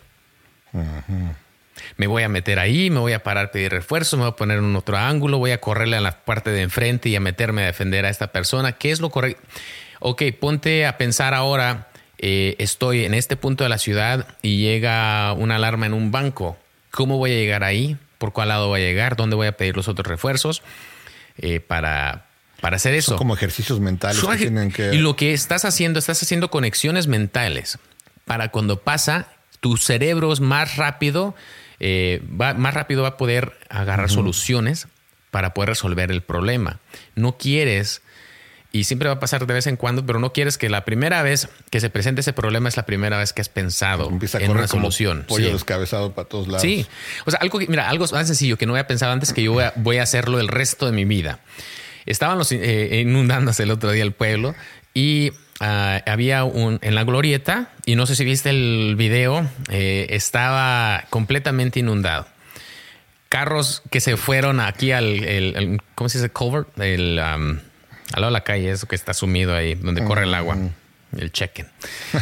Me voy a meter ahí, me voy a parar a pedir refuerzo, me voy a poner en otro ángulo, voy a correrle a la parte de enfrente y a meterme a defender a esta persona. ¿Qué es lo correcto? Ok, ponte a pensar ahora, eh, estoy en este punto de la ciudad y llega una alarma en un banco. ¿Cómo voy a llegar ahí? ¿Por cuál lado voy a llegar? ¿Dónde voy a pedir los otros refuerzos? Eh, para, para hacer eso. Son como ejercicios mentales que tienen que... Y lo que estás haciendo, estás haciendo conexiones mentales para cuando pasa, tu cerebro es más rápido eh, va, más rápido va a poder agarrar soluciones para poder resolver el problema. No quieres, y siempre va a pasar de vez en cuando, pero no quieres que la primera vez que se presente ese problema es la primera vez que has pensado en una solución. pollo descabezado para todos lados. Sí. O sea, algo mira, algo más sencillo que no había pensado antes que yo voy a, hacerlo el resto de mi vida. Estaban los, eh, inundándose el otro día el pueblo y Ah, había un en la glorieta y no sé si viste el video eh, estaba completamente inundado. Carros que se fueron aquí al cómo se dice culvert el al lado de la calle eso que está sumido ahí donde corre el agua el check-in.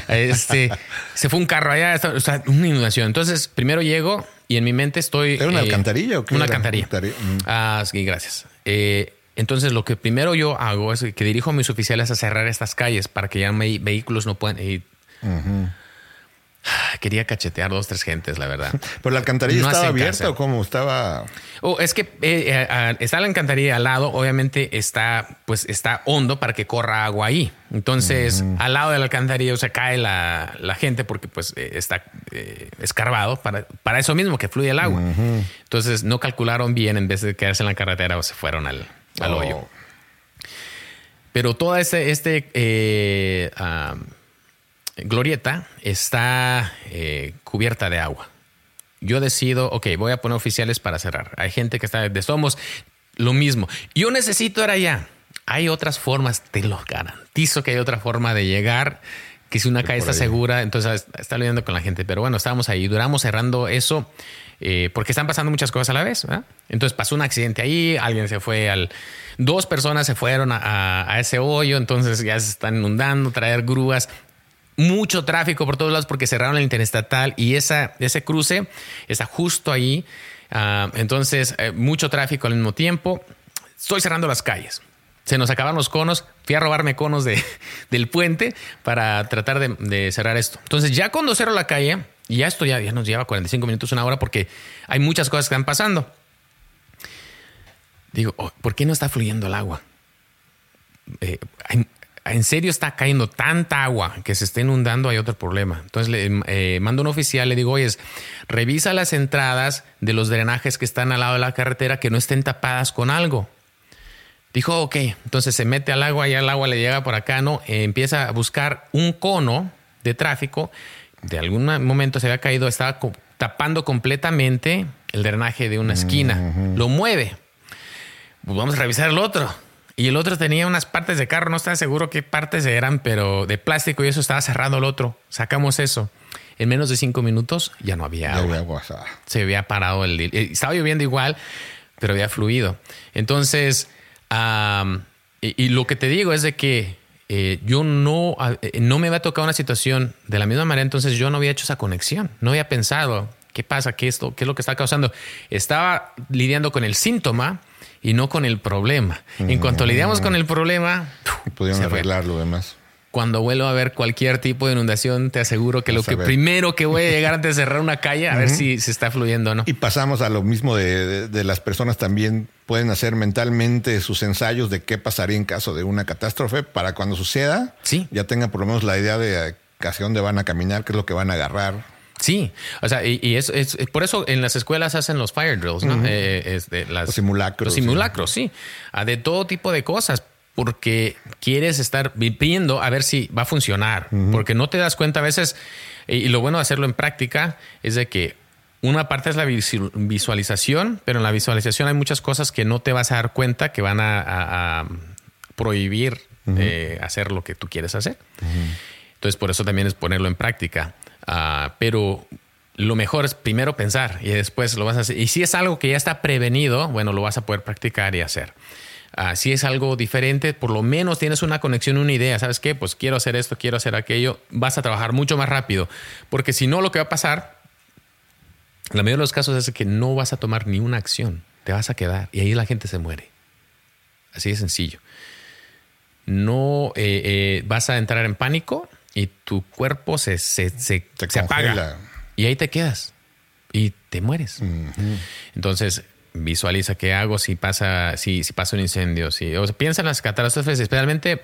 Este se fue un carro allá o sea, una inundación. Entonces primero llego y en mi mente estoy era una eh, alcantarilla o qué una alcantarilla. Ah sí gracias. Eh, entonces, lo que primero yo hago es que dirijo a mis oficiales a cerrar estas calles para que ya vehículos no puedan ir. Quería cachetear dos, tres gentes, la verdad. ¿Pero la alcantarilla estaba abierta o cómo estaba? Oh, es que eh, eh, está la alcantarilla al lado, obviamente está, pues está hondo para que corra agua ahí. Entonces, al lado de la alcantarilla, o sea, cae la, gente porque pues eh, está escarbado para, para eso mismo, que fluye el agua. Entonces, no calcularon bien en vez de quedarse en la carretera o se fueron al, al hoyo. Oh. Pero toda este, este eh, glorieta está eh, cubierta de agua. Yo decido, ok, voy a poner oficiales para cerrar. Hay gente que está de somos, lo mismo. Yo necesito ir allá. Hay otras formas, te lo garantizo que hay otra forma de llegar. Que si una calle está segura, entonces está lidiando con la gente. Pero bueno, estábamos ahí, duramos cerrando eso eh, porque están pasando muchas cosas a la vez. Entonces pasó un accidente ahí, alguien se fue al... Dos personas se fueron a, ese hoyo, entonces ya se están inundando, traer grúas mucho tráfico por todos lados porque cerraron el interestatal y esa, ese cruce está justo ahí. Ah, entonces, eh, mucho tráfico al mismo tiempo. Estoy cerrando las calles. Se nos acaban los conos. Fui a robarme conos de, del puente para tratar de, de cerrar esto. Entonces, ya cuando cierro la calle, y ya esto ya, nos lleva 45 minutos, una hora, porque hay muchas cosas que están pasando. Digo, oh, ¿por qué no está fluyendo el agua? Eh, en serio está cayendo tanta agua que se está inundando, hay otro problema. Entonces le eh, mando un oficial, le digo, oye, revisa las entradas de los drenajes que están al lado de la carretera que no estén tapadas con algo. Dijo, ok, entonces se mete al agua, y el agua le llega por acá, ¿no? Eh, empieza a buscar un cono de tráfico de algún momento se había caído, estaba tapando completamente el drenaje de una esquina. Lo mueve. Pues vamos a revisar el otro. Y el otro tenía unas partes de carro, no estaba seguro qué partes eran, pero de plástico y eso estaba cerrado el otro. Sacamos eso. En menos de cinco minutos ya no había agua. Se había parado el... Eh, estaba lloviendo igual, pero había fluido. Entonces, y, lo que te digo es de que eh, yo no, eh, no me había tocado una situación de la misma manera, entonces yo no había hecho esa conexión, no había pensado qué pasa, qué, esto, qué es lo que está causando. Estaba lidiando con el síntoma y no con el problema. En cuanto lidiamos con el problema, pudieron arreglar lo demás. Cuando vuelvo a ver cualquier tipo de inundación, te aseguro que lo que primero que voy a llegar antes de cerrar una calle, a ver si se está fluyendo o no. Y pasamos a lo mismo de, de, las personas también pueden hacer mentalmente sus ensayos de qué pasaría en caso de una catástrofe para cuando suceda, sí. ya tengan por lo menos la idea de hacia dónde van a caminar, qué es lo que van a agarrar. Sí, o sea, y, es, por eso en las escuelas hacen los fire drills, ¿no? Eh, los simulacros. Los simulacros, sí. Ah, de todo tipo de cosas, porque quieres estar viendo a ver si va a funcionar, porque no te das cuenta a veces, y lo bueno de hacerlo en práctica es de que una parte es la visualización, pero en la visualización hay muchas cosas que no te vas a dar cuenta que van a, prohibir eh, hacer lo que tú quieres hacer. Entonces, por eso también es ponerlo en práctica. Ah, pero lo mejor es primero pensar y después lo vas a hacer. Y si es algo que ya está prevenido, bueno, lo vas a poder practicar y hacer. Ah, si es algo diferente, por lo menos tienes una conexión, una idea. ¿Sabes qué? Pues quiero hacer esto, quiero hacer aquello. Vas a trabajar mucho más rápido. Porque si no, lo que va a pasar, la mayoría de los casos es que no vas a tomar ni una acción. Te vas a quedar y ahí la gente se muere. Así de sencillo. No eh, eh, vas a entrar en pánico y tu cuerpo se, se, se, apaga. Y ahí te quedas y te mueres. Entonces, visualiza qué hago si pasa, si, si pasa un incendio. Si, o piensa en las catástrofes, especialmente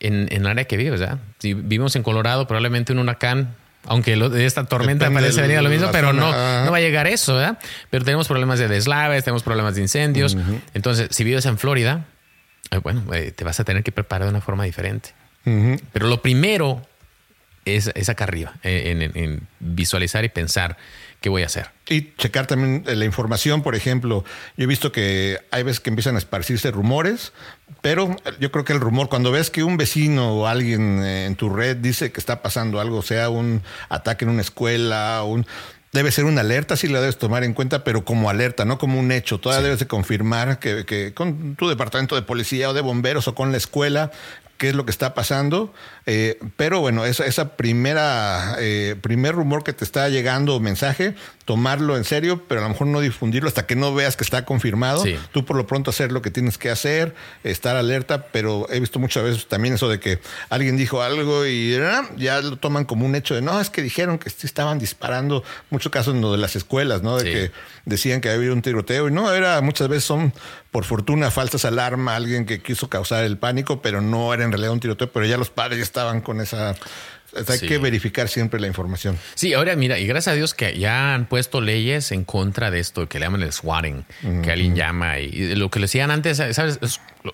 en, en el área que vives. Si vivimos en Colorado, probablemente un huracán aunque de esta tormenta parece venir a lo mismo, pero no, no va a llegar eso, ¿verdad? Pero tenemos problemas de deslaves, tenemos problemas de incendios. Entonces, si vives en Florida, eh, bueno, eh, te vas a tener que preparar de una forma diferente. Pero lo primero es, acá arriba, eh, en, visualizar y pensar qué voy a hacer. Y checar también la información, por ejemplo, yo he visto que hay veces que empiezan a esparcirse rumores, pero yo creo que el rumor, cuando ves que un vecino o alguien eh, en tu red dice que está pasando algo, sea un ataque en una escuela, un debe ser una alerta, sí la debes tomar en cuenta, pero como alerta, no como un hecho. Todavía debes de confirmar que, que, con tu departamento de policía o de bomberos o con la escuela qué es lo que está pasando. Eh, pero bueno, esa, esa primera, eh, primer rumor que te está llegando mensaje, tomarlo en serio, pero a lo mejor no difundirlo hasta que no veas que está confirmado. Tú por lo pronto hacer lo que tienes que hacer, estar alerta, pero he visto muchas veces también eso de que alguien dijo algo y ah, ya lo toman como un hecho de no, es que dijeron que estaban disparando, muchos casos en lo de las escuelas, ¿no? De que decían que había un tiroteo y no, era muchas veces son por fortuna falsas alarma, alguien que quiso causar el pánico, pero no era en realidad un tiroteo, pero ya los padres estaban con esa hay que verificar siempre la información. Sí, ahora mira, y gracias a Dios que ya han puesto leyes en contra de esto, que le llaman el swatting, que alguien llama. Y lo que le decían antes, ¿sabes?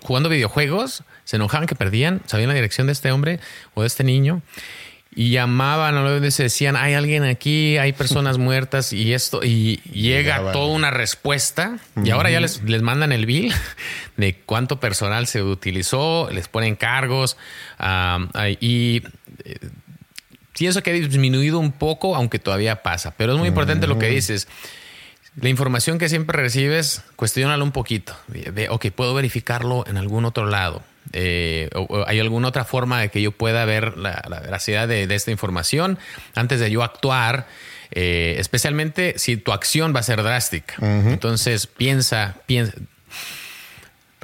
Jugando videojuegos, se enojaban que perdían, sabían la dirección de este hombre o de este niño y llamaban a se decían hay alguien aquí hay personas muertas y esto y llega toda una respuesta y ahora ya les, les, mandan el bill de cuánto personal se utilizó les ponen cargos y eh, pienso que ha disminuido un poco aunque todavía pasa pero es muy importante lo que dices la información que siempre recibes, cuestionalo un poquito. ok, puedo verificarlo en algún otro lado. Eh, ¿Hay alguna otra forma de que yo pueda ver la, veracidad de, esta información antes de yo actuar? Eh, especialmente si tu acción va a ser drástica. Entonces piensa, piensa,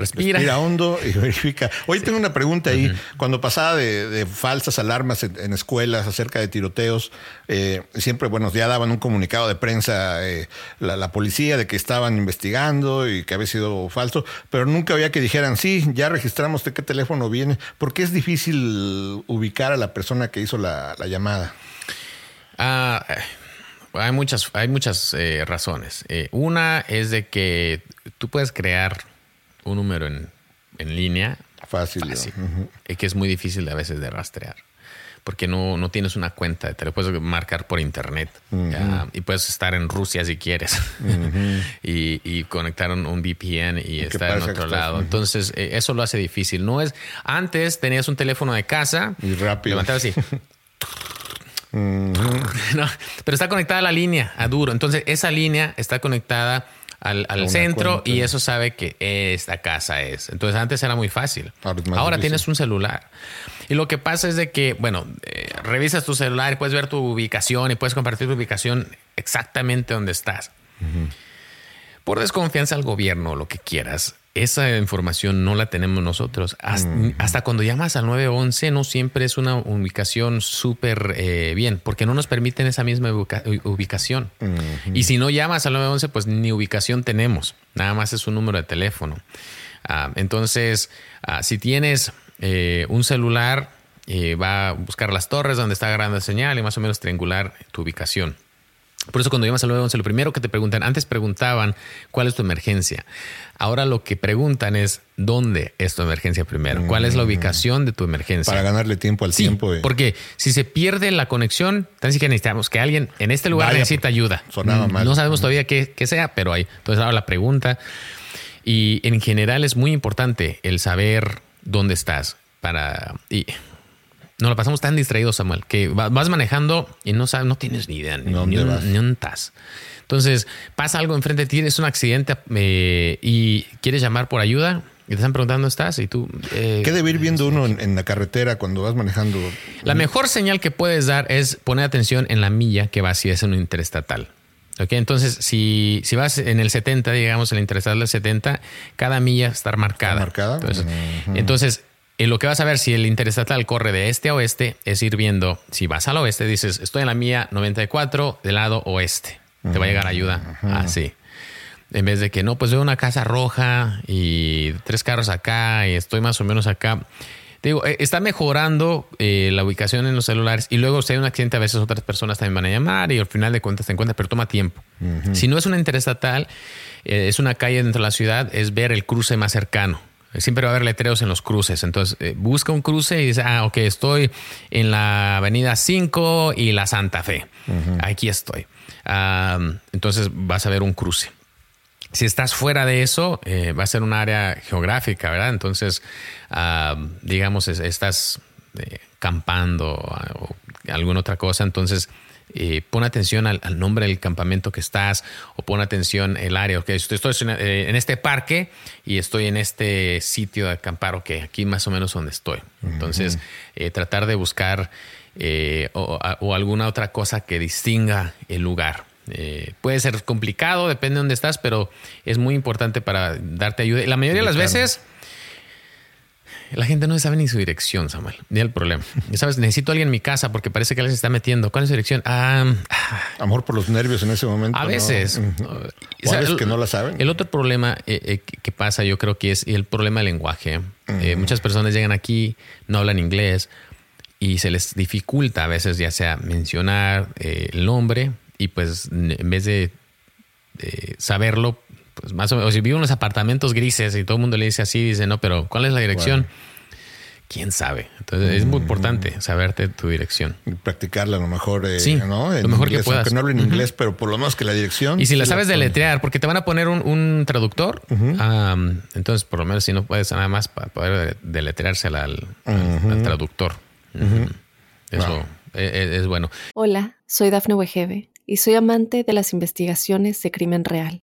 Respira. hondo y verifica. Hoy tengo una pregunta ahí. Cuando pasaba de, falsas alarmas en, escuelas acerca de tiroteos, eh, siempre, bueno, ya daban un comunicado de prensa eh, la, policía de que estaban investigando y que había sido falso, pero nunca había que dijeran, sí, ya registramos de qué teléfono viene. ¿Por qué es difícil ubicar a la persona que hizo la, llamada? Ah, eh, hay muchas, hay muchas razones. una es de que tú puedes crear un número en, línea. Fácil. y que es muy difícil a veces de rastrear. Porque no, no tienes una cuenta, te lo puedes marcar por internet y puedes estar en Rusia si quieres y, conectar un, VPN y estar en otro lado. Entonces, eh, eso lo hace difícil. No es antes tenías un teléfono de casa y rápido. Levantabas así. pero está conectada a la línea, a duro. Entonces, esa línea está conectada al, centro y eso sabe que esta casa es. Entonces antes era muy fácil. Ahora, tienes un celular. Y lo que pasa es de que, bueno, eh, revisas tu celular y puedes ver tu ubicación y puedes compartir tu ubicación exactamente donde estás. Por desconfianza al gobierno, lo que quieras, esa información no la tenemos nosotros. Hasta, cuando llamas al 911 no siempre es una ubicación súper eh, bien, porque no nos permiten esa misma ubicación. Y si no llamas al 911, pues ni ubicación tenemos, nada más es un número de teléfono. Ah, entonces, ah, si tienes eh, un celular, eh, va a buscar las torres donde está agarrando la señal y más o menos triangular tu ubicación. Por eso cuando llamas al 911, lo primero que te preguntan, antes preguntaban cuál es tu emergencia. Ahora lo que preguntan es dónde es tu emergencia primero. ¿Cuál es la mm. ubicación de tu emergencia? Para ganarle tiempo al tiempo. Porque si se pierde la conexión, entonces que necesitamos que alguien en este lugar necesita ayuda. Sonaba mm, mal. No sabemos todavía qué, qué, sea, pero hay. Entonces ahora la pregunta. Y en general es muy importante el saber dónde estás para... Y nos lo pasamos tan distraídos, Samuel, que vas manejando y no sabes, no tienes ni idea, ni, ni, un, tas. Entonces, pasa algo enfrente de ti, es un accidente eh, y quieres llamar por ayuda y te están preguntando estás y tú... Eh, ¿Qué debe ir viendo uno en, la carretera cuando vas manejando? La mejor señal que puedes dar es poner atención en la milla que va si es en un interestatal. Okay, entonces, si, si vas en el 70, digamos, el interestatal del 70, cada milla está marcada. marcada. Entonces, entonces y lo que vas a ver si el interestatal corre de este a oeste es ir viendo, si vas al oeste, dices, estoy en la mía 94 del lado oeste. Te va a llegar ayuda así. En vez de que no, pues veo una casa roja y tres carros acá y estoy más o menos acá. Digo, eh, está mejorando eh, la ubicación en los celulares y luego si hay un accidente a veces otras personas también van a llamar y al final de cuentas te encuentras, pero toma tiempo. Si no es una interestatal, eh, es una calle dentro de la ciudad, es ver el cruce más cercano. Siempre va a haber letreros en los cruces. Entonces, eh, busca un cruce y dice, ah, ok, estoy en la avenida 5 y la Santa Fe. Aquí estoy. entonces, vas a ver un cruce. Si estás fuera de eso, eh, va a ser un área geográfica, ¿verdad? Entonces, digamos, estás eh, campando o alguna otra cosa. Entonces, eh, pon atención al, nombre del campamento que estás o pon atención el área. Ok, estoy, eh, en este parque y estoy en este sitio de acampar. Ok, aquí más o menos donde estoy. Entonces, eh, tratar de buscar o, alguna otra cosa que distinga el lugar. puede ser complicado, depende de dónde estás, pero es muy importante para darte ayuda. La mayoría de las veces la gente no sabe ni su dirección, Samuel. Ni el problema. sabes, necesito a alguien en mi casa porque parece que alguien se está metiendo. ¿Cuál es su dirección? Ah, Amor por los nervios en ese momento. A veces. ¿O que no la saben? El otro problema eh, eh, que pasa, yo creo que es el problema del lenguaje. Eh, muchas personas llegan aquí, no hablan inglés y se les dificulta a veces, ya sea mencionar el nombre y pues en vez de saberlo, pues más o menos, si vivo en los apartamentos grises y todo el mundo le dice así, dice, no, pero ¿cuál es la dirección? quién sabe. Entonces es muy importante saberte tu dirección. practicarla a lo mejor. Eh, sí, ¿no? lo mejor que puedas. Que no hablen inglés, pero por lo menos que la dirección. Y si la sabes deletrear, porque te van a poner un, traductor, entonces por lo menos si no puedes nada más para poder deletreársela al, traductor. Eso e, e, es bueno. Hola, soy Dafne Wegebe y soy amante de las investigaciones de crimen real.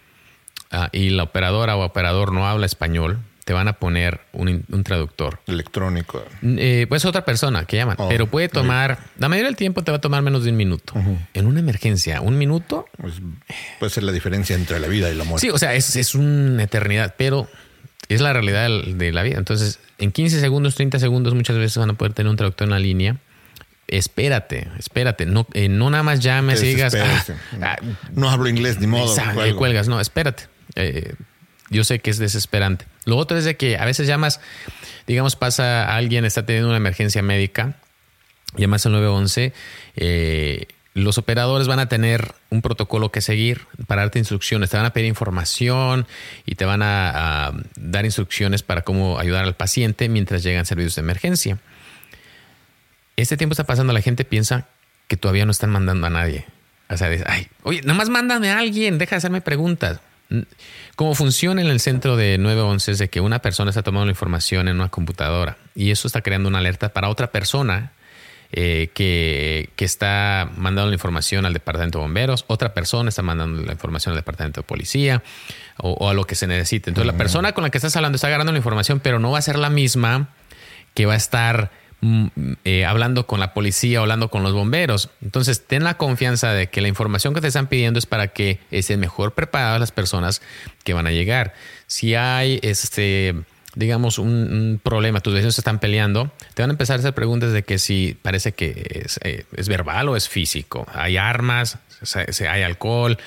Ah, y la operadora o operador no habla español, te van a poner un, traductor. Electrónico. Eh, pues otra persona que llaman, oh, pero puede tomar, la mayoría del tiempo te va a tomar menos de un minuto. En una emergencia, un minuto. Pues, puede ser la diferencia entre la vida y la muerte. Sí, o sea, es, es una eternidad, pero es la realidad de la vida. Entonces, en 15 segundos, 30 segundos, muchas veces van a poder tener un traductor en la línea espérate, espérate, no, eh, no nada más llames y digas, ah, ah, no hablo inglés ni modo. cuelgas, no, espérate. Yo sé que es desesperante. Lo otro es de que a veces llamas, digamos, pasa a alguien, está teniendo una emergencia médica, llamas al 911, eh, los operadores van a tener un protocolo que seguir para darte instrucciones, te van a pedir información y te van a, dar instrucciones para cómo ayudar al paciente mientras llegan servicios de emergencia. Este tiempo está pasando, la gente piensa que todavía no están mandando a nadie. O sea, ay, oye, nada más mándame a alguien, deja de hacerme preguntas. Cómo funciona en el centro de 911 es de que una persona está tomando la información en una computadora y eso está creando una alerta para otra persona eh, que, está mandando la información al departamento de bomberos, otra persona está mandando la información al departamento de policía o, a lo que se necesite. Entonces, la persona con la que estás hablando está agarrando la información, pero no va a ser la misma que va a estar eh, hablando con la policía hablando con los bomberos. Entonces, ten la confianza de que la información que te están pidiendo es para que estén mejor preparadas las personas que van a llegar. Si hay este digamos, un, problema, tus vecinos se están peleando, te van a empezar a hacer preguntas de que si parece que es, eh, es verbal o es físico. Hay armas, hay alcohol,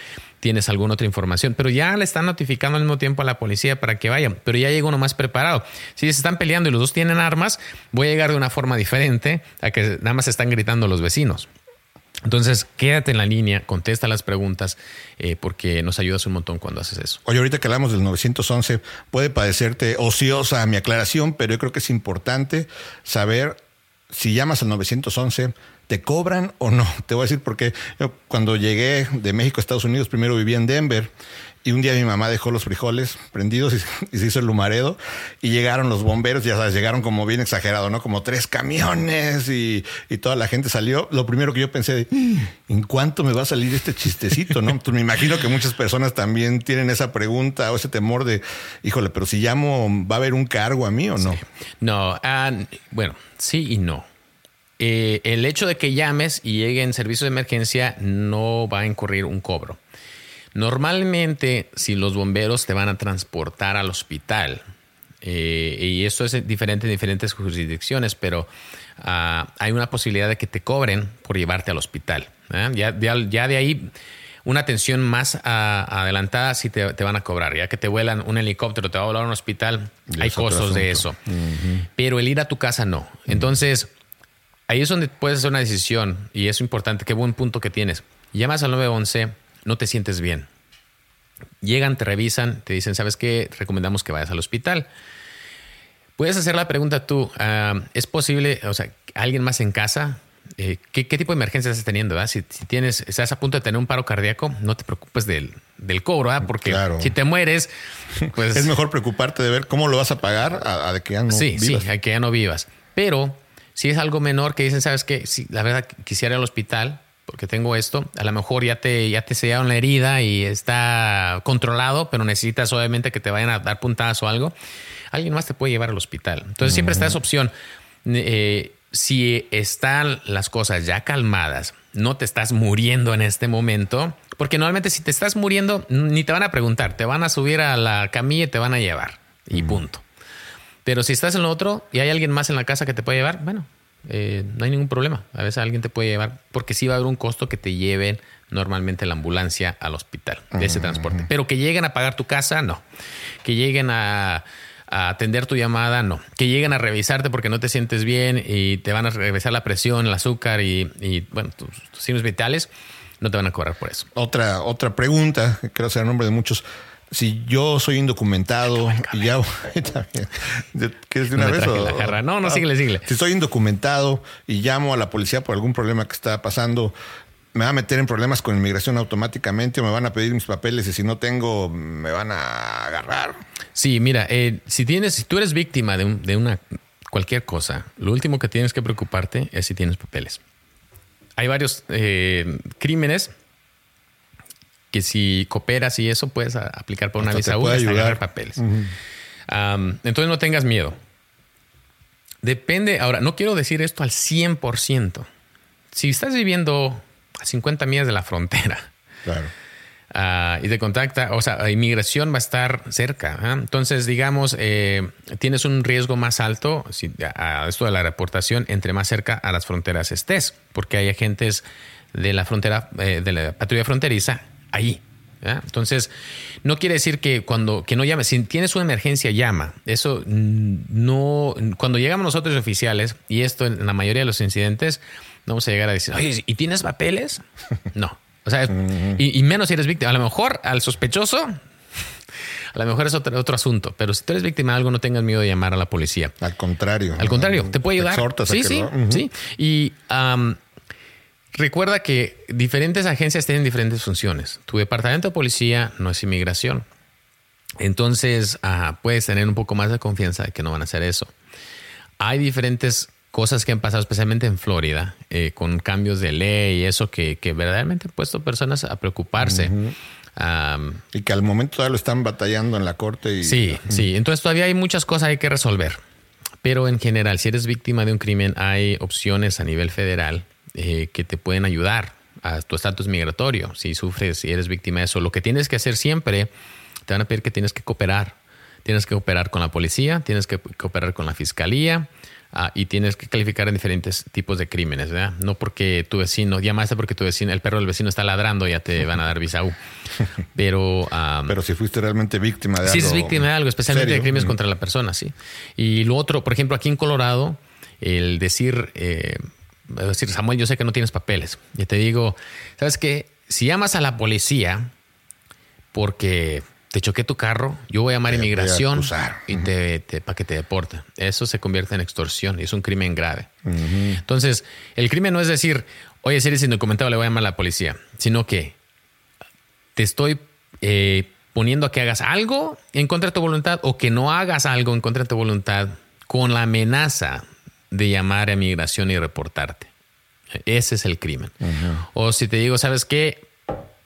tienes alguna otra información, pero ya le están notificando al mismo tiempo a la policía para que vayan, pero ya llega uno más preparado. Si se están peleando y los dos tienen armas, voy a llegar de una forma diferente a que nada más están gritando los vecinos. Entonces, quédate en la línea, contesta las preguntas, eh, porque nos ayudas un montón cuando haces eso. Oye, ahorita que hablamos del 911, puede parecerte ociosa mi aclaración, pero yo creo que es importante saber si llamas al 911 ¿Te cobran o no? Te voy a decir porque yo cuando llegué de México a Estados Unidos, primero vivía en Denver y un día mi mamá dejó los frijoles prendidos y, se hizo el lumaredo y llegaron los bomberos, ya sabes, llegaron como bien exagerado, ¿no? Como tres camiones y, toda la gente salió. Lo primero que yo pensé, ¿en cuánto me va a salir este chistecito, no? Me imagino que muchas personas también tienen esa pregunta o ese temor de, híjole, pero si llamo, ¿va a haber un cargo a mí o no? No, ah, bueno, sí y no. Eh, el hecho de que llames y llegue en servicio de emergencia no va a incurrir un cobro. Normalmente, si los bomberos te van a transportar al hospital, eh, y esto es diferente en diferentes jurisdicciones, pero ah, hay una posibilidad de que te cobren por llevarte al hospital. ¿eh? Ya, de ahí, una atención más ah, adelantada sí te, van a cobrar. Ya que te vuelan un helicóptero, te va a volar a un hospital, hay costos de eso. Pero el ir a tu casa no. Entonces, ahí es donde puedes hacer una decisión y es importante. Qué buen punto que tienes. Llamas al 911, no te sientes bien. Llegan, te revisan, te dicen, ¿sabes qué? Recomendamos que vayas al hospital. Puedes hacer la pregunta tú, ah, ¿es posible, o sea, alguien más en casa? Eh, ¿qué, tipo de emergencia estás teniendo? Si, tienes, estás a punto de tener un paro cardíaco, no te preocupes del, cobro, porque si te mueres, pues... es mejor preocuparte de ver cómo lo vas a pagar a, que ya no sí, vivas. Sí, a que ya no vivas. Pero si es algo menor que dicen, ¿sabes qué? Si la verdad quisiera ir al hospital porque tengo esto, a lo mejor ya te, ya te sellaron la herida y está controlado, pero necesitas obviamente que te vayan a dar puntadas o algo, alguien más te puede llevar al hospital. Entonces siempre está esa opción. Eh, si están las cosas ya calmadas, no te estás muriendo en este momento, porque normalmente si te estás muriendo, ni te van a preguntar, te van a subir a la camilla y te van a llevar y punto. Pero si estás en lo otro y hay alguien más en la casa que te puede llevar, bueno, eh, no hay ningún problema. A veces alguien te puede llevar, porque sí va a haber un costo que te lleven normalmente la ambulancia al hospital de ese transporte. Pero que lleguen a pagar tu casa, no. Que lleguen a, atender tu llamada, no. Que lleguen a revisarte porque no te sientes bien y te van a revisar la presión, el azúcar y, bueno, tus, signos vitales, no te van a cobrar por eso. Otra, otra pregunta, creo ser el nombre de muchos si yo soy indocumentado y ya ¿Quieres de una vez? No, no, síguele, síguele. Si soy indocumentado y llamo a la policía por algún problema que está pasando, ¿me va a meter en problemas con inmigración automáticamente o me van a pedir mis papeles y si no tengo, me van a agarrar? Sí, mira, eh, si tienes, si tú eres víctima de, de una cualquier cosa, lo último que tienes que preocuparte es si tienes papeles. Hay varios eh, crímenes que si cooperas y eso puedes aplicar por una visa U y agarrar papeles. entonces no tengas miedo. Depende, ahora, no quiero decir esto al 100%. Si estás viviendo a 50 millas de la frontera ah, y te contacta, o sea, la inmigración va a estar cerca. ¿ah? Entonces, digamos, eh, tienes un riesgo más alto si, a esto de la reportación entre más cerca a las fronteras estés, porque hay agentes de la frontera, eh, de la patrulla fronteriza ahí. Entonces, no quiere decir que cuando que no llame, si tienes una emergencia, llama. Eso no, cuando llegamos nosotros oficiales, y esto en la mayoría de los incidentes, vamos a llegar a decir, oye, ¿y tienes papeles? No. O sea, y, menos si eres víctima. A lo mejor al sospechoso, a lo mejor es otro, otro asunto, pero si tú eres víctima de algo, no tengas miedo de llamar a la policía. Al contrario. Al contrario, te puede ayudar. sí, sí, sí. Y Recuerda que diferentes agencias tienen diferentes funciones. Tu departamento de policía no es inmigración. Entonces, ah, puedes tener un poco más de confianza de que no van a hacer eso. Hay diferentes cosas que han pasado, especialmente en Florida, eh, con cambios de ley y eso que, que verdaderamente han puesto personas a preocuparse. Y que al momento todavía lo están batallando en la corte. Y, Sí, sí. Entonces todavía hay muchas cosas hay que resolver. Pero en general, si eres víctima de un crimen, hay opciones a nivel federal eh, que te pueden ayudar a tu estatus migratorio. Si sufres, si eres víctima de eso, lo que tienes que hacer siempre, te van a pedir que tienes que cooperar. Tienes que cooperar con la policía, tienes que cooperar con la fiscalía ah, y tienes que calificar en diferentes tipos de crímenes, ¿verdad? No porque tu vecino, llamaste porque tu vecino, el perro del vecino está ladrando, ya te van a dar visa U. Pero, Pero si fuiste realmente víctima de Sí, algo. es víctima de algo, especialmente de crímenes Mm. contra la persona, sí. Y lo otro, por ejemplo, aquí en Colorado, el decir, eh, decir, Samuel, yo sé que no tienes papeles. Y te digo, ¿sabes qué? Si llamas a la policía porque te choqué tu carro, yo voy a llamar a a inmigración y te, te- para que te deporten. Eso se convierte en extorsión y es un crimen grave. Entonces, el crimen no es decir, oye, si eres indocumentado, le voy a llamar a la policía, sino que te estoy eh, poniendo a que hagas algo en contra de tu voluntad o que no hagas algo en contra de tu voluntad con la amenaza de llamar a migración y reportarte. Ese es el crimen. O si te digo, ¿sabes qué?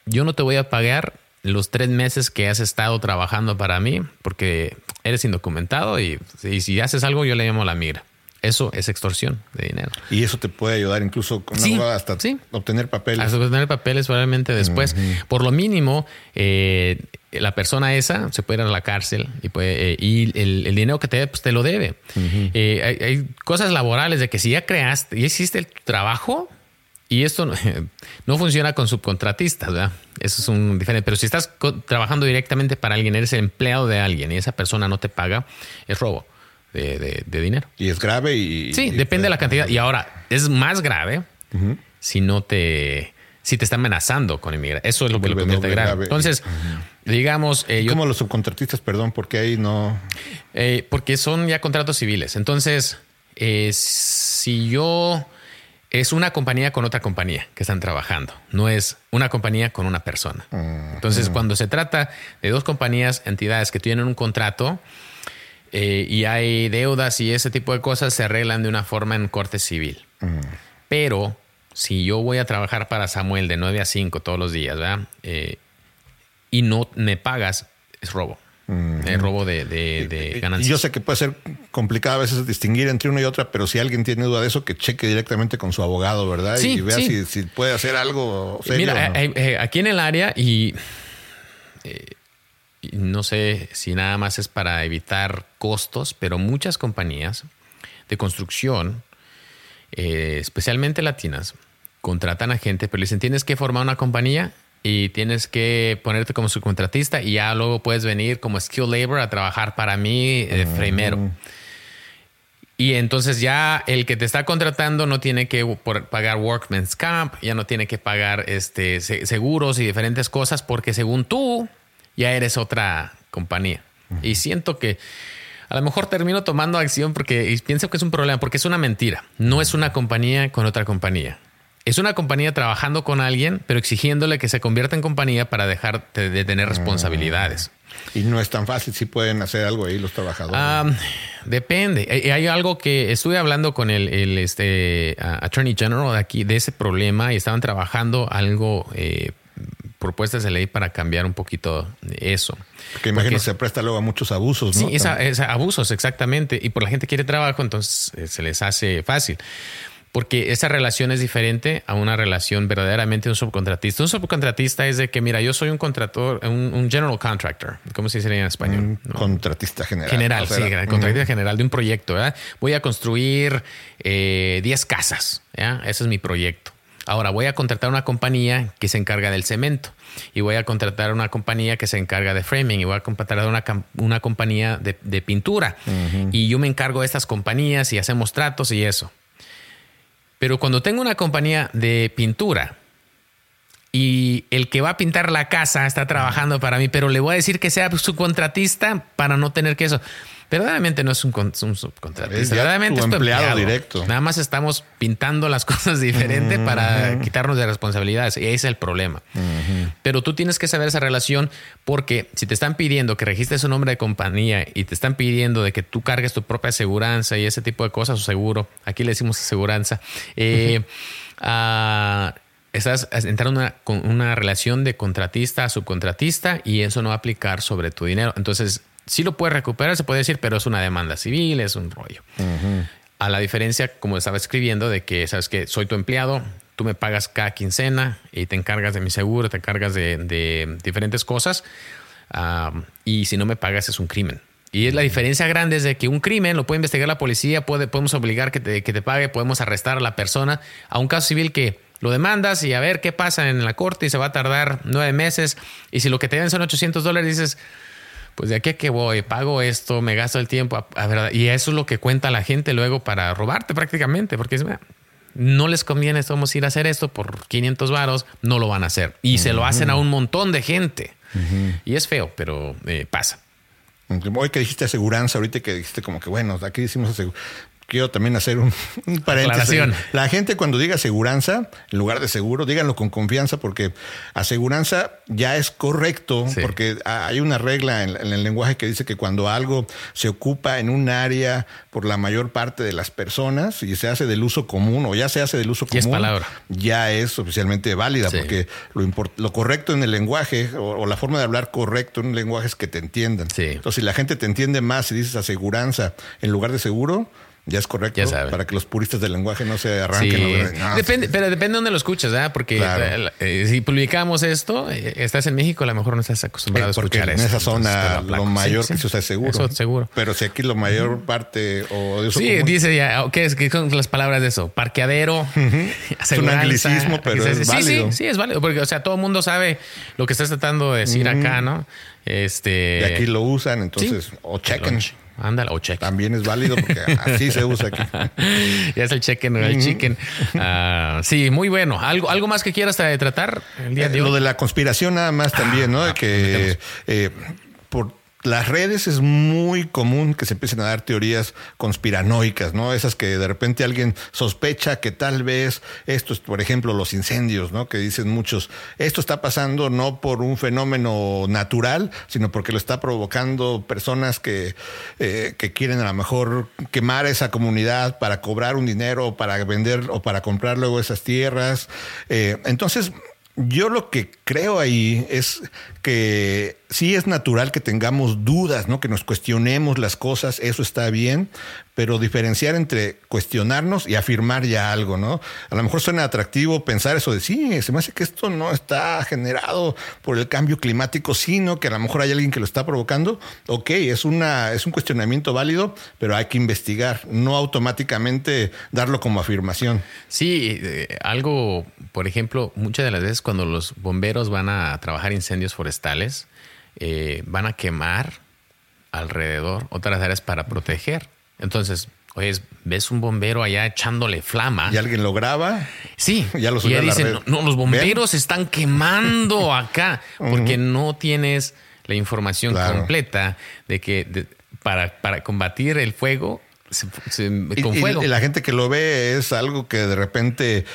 Yo no te voy a pagar los tres meses que has estado trabajando para mí porque eres indocumentado y, y si haces algo yo le llamo a la migra. Eso es extorsión de dinero. Y eso te puede ayudar incluso con Sí, hasta sí. obtener papeles. Hasta obtener papeles probablemente después. Por lo mínimo, eh, la persona esa se puede ir a la cárcel y, puede, eh, y el, el dinero que te dé, pues te lo debe. Eh, hay, hay cosas laborales de que si ya creaste, ya hiciste el trabajo y esto no, no funciona con subcontratistas, ¿verdad? Eso es un diferente. Pero si estás trabajando directamente para alguien, eres el empleado de alguien y esa persona no te paga, es robo de, de- de dinero. Y es grave y... Sí, y- depende de la cantidad. Y ahora, es más grave si no te. Si te está amenazando con inmigración. Eso es lo que lo convierte grave. grave. Entonces, digamos, eh, yo- Como los subcontratistas, perdón, porque ahí no... eh, porque son ya contratos civiles. Entonces, eh, si yo. Es una compañía con otra compañía que están trabajando, no es una compañía con una persona. Entonces, cuando se trata de dos compañías, entidades que tienen un contrato eh, y hay deudas y ese tipo de cosas, se arreglan de una forma en corte civil. Pero si yo voy a trabajar para Samuel de 9 a 5 todos los días, ¿verdad? Eh, y no me pagas, es robo. Es robo de, de, de Y ganancias. yo sé que puede ser complicado a veces distinguir entre una y otra, pero si alguien tiene duda de eso, que cheque directamente con su abogado, ¿verdad? Sí, y vea sí. si, si puede hacer algo serio. Mira, no. eh, eh, aquí en el área y, eh, y no sé si nada más es para evitar costos, pero muchas compañías de construcción, eh, especialmente latinas, contratan a gente, pero le dicen tienes que formar una compañía y tienes que ponerte como subcontratista y ya luego puedes venir como skill labor a trabajar para mí de framero. Y entonces ya el que te está contratando no tiene que pagar workman's comp, ya no tiene que pagar este, se- seguros y diferentes cosas porque según tú ya eres otra compañía. Y siento que a lo mejor termino tomando acción porque pienso que es un problema, porque es una mentira. No es una compañía con otra compañía. Es una compañía trabajando con alguien, pero exigiéndole que se convierta en compañía para dejar de, tener responsabilidades. Y no es tan fácil, si pueden hacer algo ahí los trabajadores. Depende. Hay algo que estuve hablando con el, el, este, Attorney General de aquí de ese problema y estaban trabajando algo, eh, propuestas de ley para cambiar un poquito eso. Porque imagino porque- que se presta luego a muchos abusos, ¿no? Sí, es abusos, exactamente. Y por la gente quiere trabajo, entonces eh, se les hace fácil. Porque esa relación es diferente a una relación verdaderamente de un subcontratista. Un subcontratista es de que, mira, yo soy un contrator, un, un general contractor. ¿Cómo se dice en español? No. Contratista general. General, O sea, sí, era- contratista general de un proyecto. ¿verdad? Voy a construir eh, 10 casas. ¿ya? Ese es mi proyecto. Ahora voy a contratar una compañía que se encarga del cemento y voy a contratar una compañía que se encarga de framing y voy a contratar una, una compañía de, de pintura. Y yo me encargo de estas compañías y hacemos tratos y eso. Pero cuando tengo una compañía de pintura y el que va a pintar la casa está trabajando para mí, pero le voy a decir que sea su contratista para no tener que eso. Verdaderamente no es un, con- un subcontratista. Verdaderamente tu es tu empleado empleado directo. Nada más estamos pintando las cosas diferente para quitarnos de responsabilidades. Y ese es el problema. Pero tú tienes que saber esa relación porque si te están pidiendo que registres un nombre de compañía y te están pidiendo de que tú cargues tu propia aseguranza y ese tipo de cosas o seguro, aquí le decimos aseguranza, eh, ah, estás entrando en una, con una relación de contratista a subcontratista y eso no va a aplicar sobre tu dinero. Entonces, sí lo puedes recuperar, se puede decir, pero es una demanda civil, es un rollo. A la diferencia, como estaba escribiendo, de que, sabes que soy tu empleado, tú me pagas cada quincena y te encargas de mi seguro, te encargas de, de diferentes cosas. y si no me pagas, es un crimen. Y es la diferencia grande es de que un crimen lo puede investigar la policía, puede, podemos obligar que te, que te pague, podemos arrestar a la persona. A un caso civil que lo demandas y a ver qué pasa en la corte y se va a tardar nueve meses. Y si lo que te den son 800 dólares, dices, pues de aquí a que voy, pago esto, me gasto el tiempo. A, a ver, y eso es lo que cuenta la gente luego para robarte prácticamente, porque es, "Mira, no les conviene, vamos a ir a hacer esto por 500 varos, no lo van a hacer. Y se lo hacen a un montón de gente. Y es feo, pero eh, pasa. Hoy que dijiste aseguranza, ahorita que dijiste como que, bueno, aquí decimos aseguranza. Quiero también hacer un, un paréntesis. Aclaración. La gente cuando diga aseguranza, en lugar de seguro, díganlo con confianza porque aseguranza ya es correcto, Sí. porque hay una regla en, en el lenguaje que dice que cuando algo se ocupa en un área por la mayor parte de las personas y se hace del uso común o ya se hace del uso Y es común, palabra. ya es oficialmente válida, Sí. porque lo, import- lo correcto en el lenguaje o, o la forma de hablar correcto en un lenguaje es que te entiendan. Sí. Entonces, si la gente te entiende más si dices aseguranza en lugar de seguro, ya es correcto Ya para que los puristas del lenguaje no se arranquen. Sí. Depende, pero depende de dónde lo escuchas, ¿verdad? Porque Claro. eh, eh, si publicamos esto, eh, estás en México, a lo mejor no estás acostumbrado Eh, a porque escuchar en eso. esa zona lo mayor Sí, que sí. se usa es seguro. Eso, seguro. Pero si aquí la mayor parte o de Sí, común- dice ya, ¿qué es? ¿Qué son las palabras de eso? Parqueadero, aseguranza. anglicismo, pero es sí, válido. Sí, sí, es válido, porque, o sea, todo el mundo sabe lo que estás tratando de decir acá, ¿no? Este. de aquí lo usan, sí. entonces, o chequen. Ándale, o chequen. También es válido porque así se usa aquí. ya es el chequen, el chicken. Ah, sí, muy bueno. ¿Algo, ¿Algo más que quieras tratar el día de Eh, hoy? Lo de la conspiración nada más también, ¿no? De que eh, por las redes es muy común que se empiecen a dar teorías conspiranoicas, ¿no? Esas que de repente alguien sospecha que tal vez esto es, por ejemplo, los incendios, ¿no? Que dicen muchos, esto está pasando no por un fenómeno natural, sino porque lo está provocando personas que, eh, que quieren a lo mejor quemar esa comunidad para cobrar un dinero para vender o para comprar luego esas tierras. Eh, entonces, yo lo que creo ahí es que sí es natural que tengamos dudas, ¿no? Que nos cuestionemos las cosas, eso está bien, pero diferenciar entre cuestionarnos y afirmar ya algo, ¿no? A lo mejor suena atractivo pensar eso de sí, se me hace que esto no está generado por el cambio climático, sino que a lo mejor hay alguien que lo está provocando. Ok, es una es un cuestionamiento válido, pero hay que investigar, no automáticamente darlo como afirmación. Sí, eh, algo, por ejemplo, muchas de las veces cuando los bomberos van a trabajar incendios forestales, eh, van a quemar alrededor otras áreas para proteger. Entonces, oye, ves un bombero allá echándole flama. Y alguien lo graba, Sí, Ya lo y ya dicen, no, no, los bomberos están quemando acá porque no tienes la información Claro. completa de que de- para, para combatir el fuego se- se- Y- con y- fuego. Y, la gente que lo ve es algo que de repente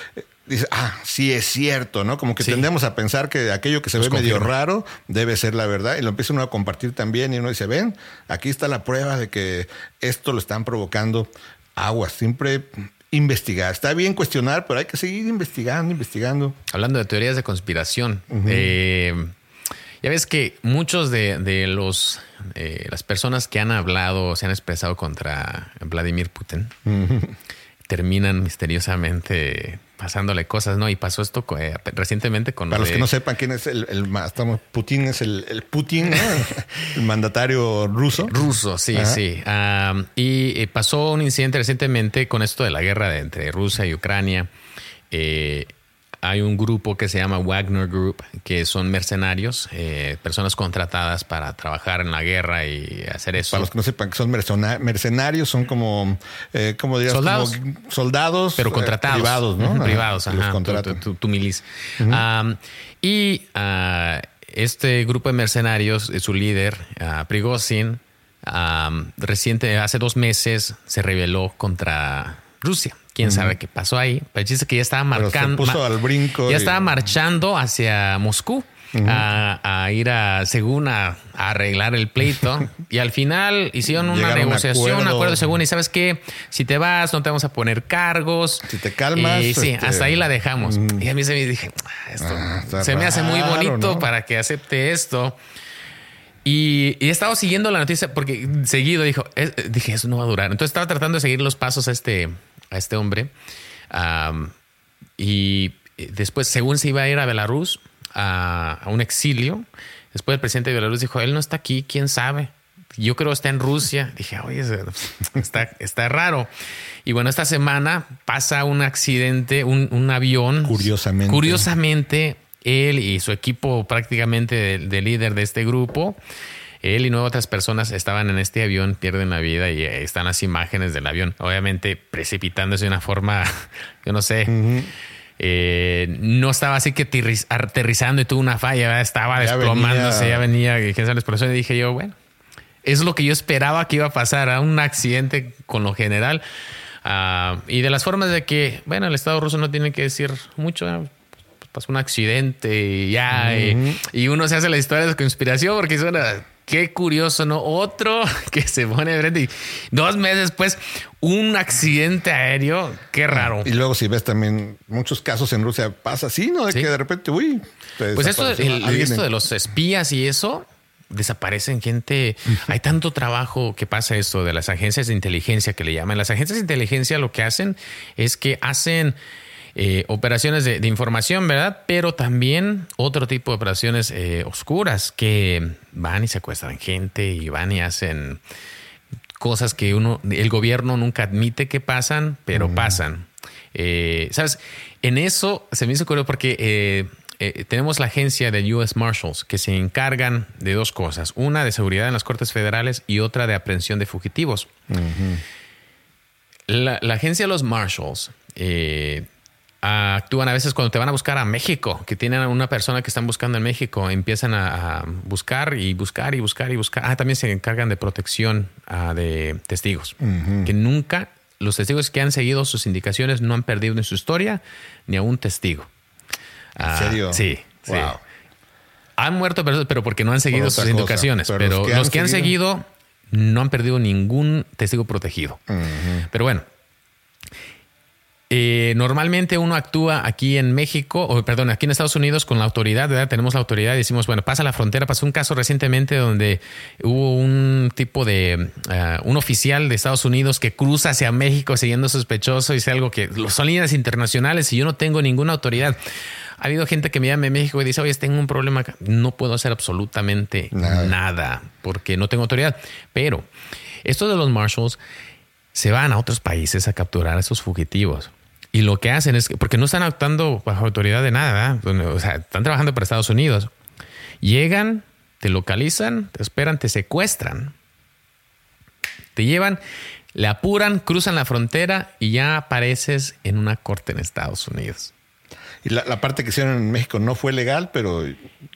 dice, ah, sí es cierto, ¿no? Como que Sí. tendemos a pensar que aquello que se Nos ve medio raro debe ser la verdad. Y lo empieza uno a compartir también y uno dice, ven, aquí está la prueba de que esto lo están provocando aguas. Siempre investigar. Está bien cuestionar, pero hay que seguir investigando, investigando. Hablando de teorías de conspiración, eh, ya ves que muchos de, de los eh, las personas que han hablado, se han expresado contra Vladimir Putin, terminan misteriosamente pasándole cosas, ¿no? Y pasó esto eh, recientemente con Para lo los que no sepan quién es el, el estamos, Putin es el, el Putin, ¿no? el mandatario ruso. Ruso, sí, Ajá. sí. Y eh, pasó un incidente recientemente con esto de la guerra de- entre Rusia y Ucrania. Eh, hay un grupo que se llama Wagner Group, que son mercenarios, eh, personas contratadas para trabajar en la guerra y hacer eso. Para los que no sepan que son mercena- mercenarios, son como, eh, ¿cómo dirías? Soldados. Como soldados. pero eh, contratados. privados, ¿no? Ajá, Privados, que los ajá. Tu, tu- tu milicia. Y ah, este grupo de mercenarios, eh, su líder, ah, Prigozhin, reciente, hace dos meses, se rebeló contra Rusia. Quién sabe qué pasó ahí. Pero dice que ya estaba marcando. al brinco. Ya estaba marchando hacia Moscú. a, ir a, según a, arreglar el pleito. y al final hicieron una negociación, un acuerdo. según, y sabes qué, si te vas, no te vamos a poner cargos. Si te calmas. Y sí, este, hasta ahí la dejamos. Y a mí se me dije, ah, esto ah, se me hace muy bonito para que acepte esto. Y, he estado siguiendo la noticia porque seguido dijo, dije, eso no va a durar. Entonces estaba tratando de seguir los pasos a este, a este hombre. y después, según se iba a ir a Belarus, a, un exilio, después el presidente de Belarus dijo, él no está aquí, quién sabe. Yo creo que está en Rusia. Dije, oye, está, está raro. Y bueno, esta semana pasa un accidente, un, un avión. Curiosamente. Curiosamente él y su equipo prácticamente de, líder de este grupo, él y nueve otras personas estaban en este avión, pierden la vida y están las imágenes del avión, obviamente precipitándose de una forma, yo no sé. Eh, no estaba así que aterrizando y tuvo una falla, estaba desplomándose, ya venía, quién sabe la Y dije yo, bueno, es lo que yo esperaba que iba a pasar, a un accidente con lo general. Ah, y de las formas de que, bueno, el Estado ruso no tiene que decir mucho, pasó un accidente y ya. y, uno se hace la historia de conspiración porque suena. Qué curioso, ¿no? Otro que se pone frente y dos meses después, un accidente aéreo. Qué raro. Y luego, si ves también muchos casos en Rusia, pasa así, ¿no? De que de repente, uy. Pues esto, esto de los espías y eso, desaparecen gente. Hay tanto trabajo que pasa esto de las agencias de inteligencia que le llaman. Las agencias de inteligencia lo que hacen es que hacen eh, operaciones de, información, ¿verdad? Pero también otro tipo de operaciones eh, oscuras que van y secuestran gente y van y hacen cosas que uno, el gobierno nunca admite que pasan, pero pasan. Eh, ¿Sabes? En eso se me hizo curioso porque tenemos la agencia de US Marshals que se encargan de dos cosas. Una de seguridad en las Cortes Federales y otra de aprehensión de fugitivos. la, agencia de los Marshals actúan a veces cuando te van a buscar a México, que tienen a una persona que están buscando en México, empiezan a, buscar y buscar y buscar y buscar. Ah, también se encargan de protección ah, de testigos, que nunca, los testigos que han seguido sus indicaciones no han perdido en su historia ni a un testigo. ¿En ah, serio? Sí, sí. Han muerto, pero, porque no han seguido sus indicaciones. Pero, los que han, seguido no han perdido ningún testigo protegido. Pero bueno, eh, normalmente uno actúa aquí en México, o perdón, aquí en Estados Unidos con la autoridad, ¿verdad? Tenemos la autoridad y decimos, bueno, pasa la frontera. Pasó un caso recientemente donde hubo un tipo de, eh, un oficial de Estados Unidos que cruza hacia México siguiendo sospechoso y es algo que son líneas internacionales y yo no tengo ninguna autoridad. Ha habido gente que me llama en México y dice, oye, tengo un problema, no puedo hacer absolutamente nada, nada porque no tengo autoridad. Pero estos de los marshals se van a otros países a capturar a esos fugitivos. Y lo que hacen es, porque no están actuando bajo autoridad de nada, o sea, están trabajando para Estados Unidos. Llegan, te localizan, te esperan, te secuestran, te llevan, le apuran, cruzan la frontera y ya apareces en una corte en Estados Unidos. Y la, parte que hicieron en México no fue legal, pero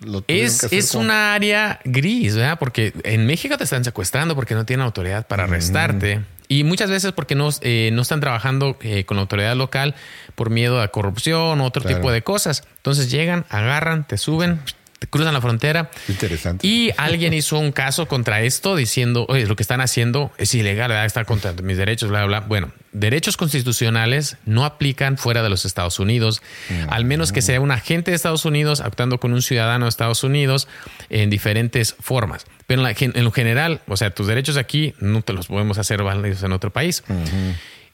lo es, que es una área gris, ¿verdad? Porque en México te están secuestrando porque no tienen autoridad para arrestarte. Y muchas veces porque no, eh, no están trabajando eh, con la autoridad local por miedo a corrupción o otro tipo de cosas. Entonces llegan, agarran, te suben, cruzan la frontera. Interesante. Y alguien hizo un caso contra esto diciendo, oye, lo que están haciendo es ilegal, ¿verdad? está contra mis derechos, bla, bla, bla. Bueno, derechos constitucionales no aplican fuera de los Estados Unidos, al menos que sea un agente de Estados Unidos actuando con un ciudadano de Estados Unidos en diferentes formas. Pero en, lo general, o sea, tus derechos aquí no te los podemos hacer válidos en otro país.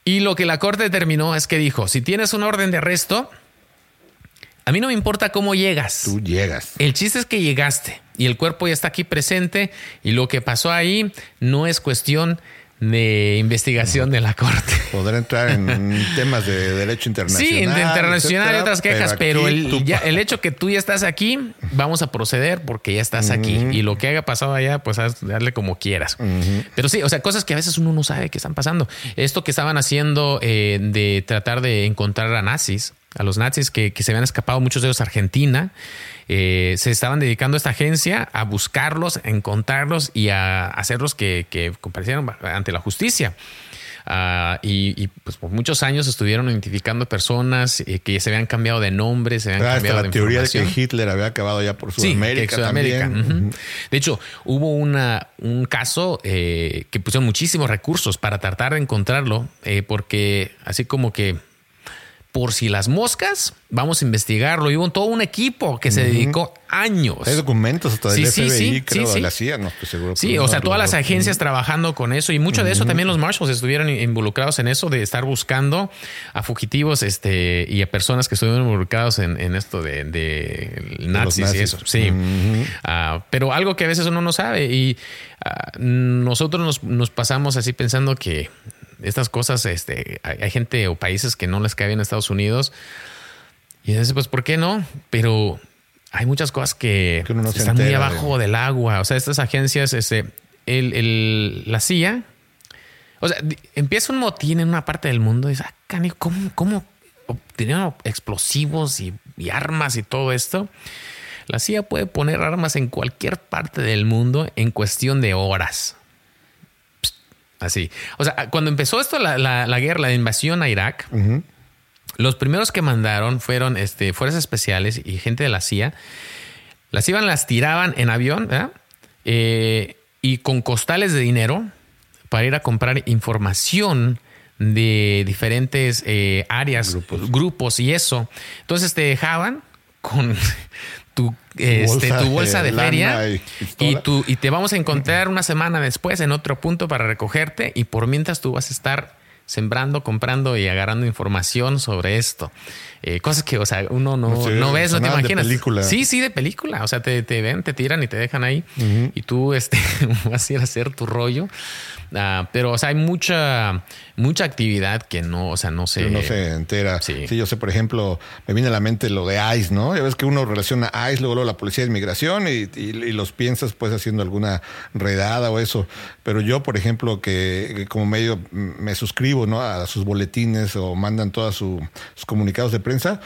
Y lo que la Corte determinó es que dijo, si tienes un orden de arresto, a mí no me importa cómo llegas. Tú llegas. El chiste es que llegaste y el cuerpo ya está aquí presente y lo que pasó ahí no es cuestión de investigación de la Corte. Podrá entrar en temas de derecho internacional. Sí, internacional y otras quejas, pero, el, el, hecho que tú ya estás aquí, vamos a proceder porque ya estás aquí. Y lo que haya pasado allá, pues darle como quieras. Pero sí, o sea, cosas que a veces uno no sabe que están pasando. Esto que estaban haciendo eh, de tratar de encontrar a nazis a los nazis que, que se habían escapado, muchos de ellos a Argentina. Eh, se estaban dedicando a esta agencia a buscarlos, a encontrarlos y a hacerlos que, que comparecieran ante la justicia. Uh, y, y, pues por muchos años estuvieron identificando personas eh, que se habían cambiado de nombre, se habían Ah, cambiado hasta de la teoría de que. Hitler había acabado ya por Sí, Sudamérica. De hecho, hubo una, un caso eh, que pusieron muchísimos recursos para tratar de encontrarlo, eh, porque así como que por si las moscas, vamos a investigarlo. Y hubo todo un equipo que se dedicó años. Hay documentos hasta del Sí, FBI, sí, creo, sí, de sí. la CIA, no estoy seguro. Sí, pero o sea, no, todas no, las no. agencias trabajando con eso y mucho de eso también los marshals estuvieron involucrados en eso de estar buscando a fugitivos este, y a personas que estuvieron involucrados en, en esto de, de nazis, y eso. Sí. Ah, pero algo que a veces uno no sabe y ah, nosotros nos, nos pasamos así pensando que estas cosas, este, hay, hay gente o países que no les cae bien a Estados Unidos y entonces, pues, ¿por qué no? Pero hay muchas cosas que, no están muy entera de- abajo del agua. O sea, estas agencias, este, el, el- la CIA, o sea, empieza un motín en una parte del mundo y dice, ah, canijo, ¿cómo, cómo obtenieron explosivos y, y armas y todo esto? La CIA puede poner armas en cualquier parte del mundo en cuestión de horas. Así. O sea, cuando empezó esto, la, la- la guerra, la invasión a Irak, los primeros que mandaron fueron este, fuerzas especiales y gente de la CIA. Las iban, las tiraban en avión. Eh, y con costales de dinero para ir a comprar información de diferentes eh, áreas, grupos. y eso. Entonces te dejaban con este, bolsa tu bolsa de de feria y tu, y te vamos a encontrar una semana después en otro punto para recogerte y por mientras tú vas a estar sembrando, comprando y agarrando información sobre esto. Eh, cosas que, o sea, uno no, Sí, no ves, no te sonaban de imaginas. película. Sí, sí, de película. O sea, te, te ven, te tiran y te dejan ahí y tú este, vas a ir a hacer tu rollo. Ah, pero, o sea, hay mucha, mucha actividad que no, o sea, no se... no se entera. Sí. Sí. yo sé, por ejemplo, me viene a la mente lo de ICE, ¿no? Ya ves que uno relaciona ICE, luego, luego la Policía de Inmigración y, y- y los piensas pues haciendo alguna redada o eso. Pero yo, por ejemplo, que, que como medio me suscribo, ¿no? A sus boletines o mandan todos sus comunicados de prensa.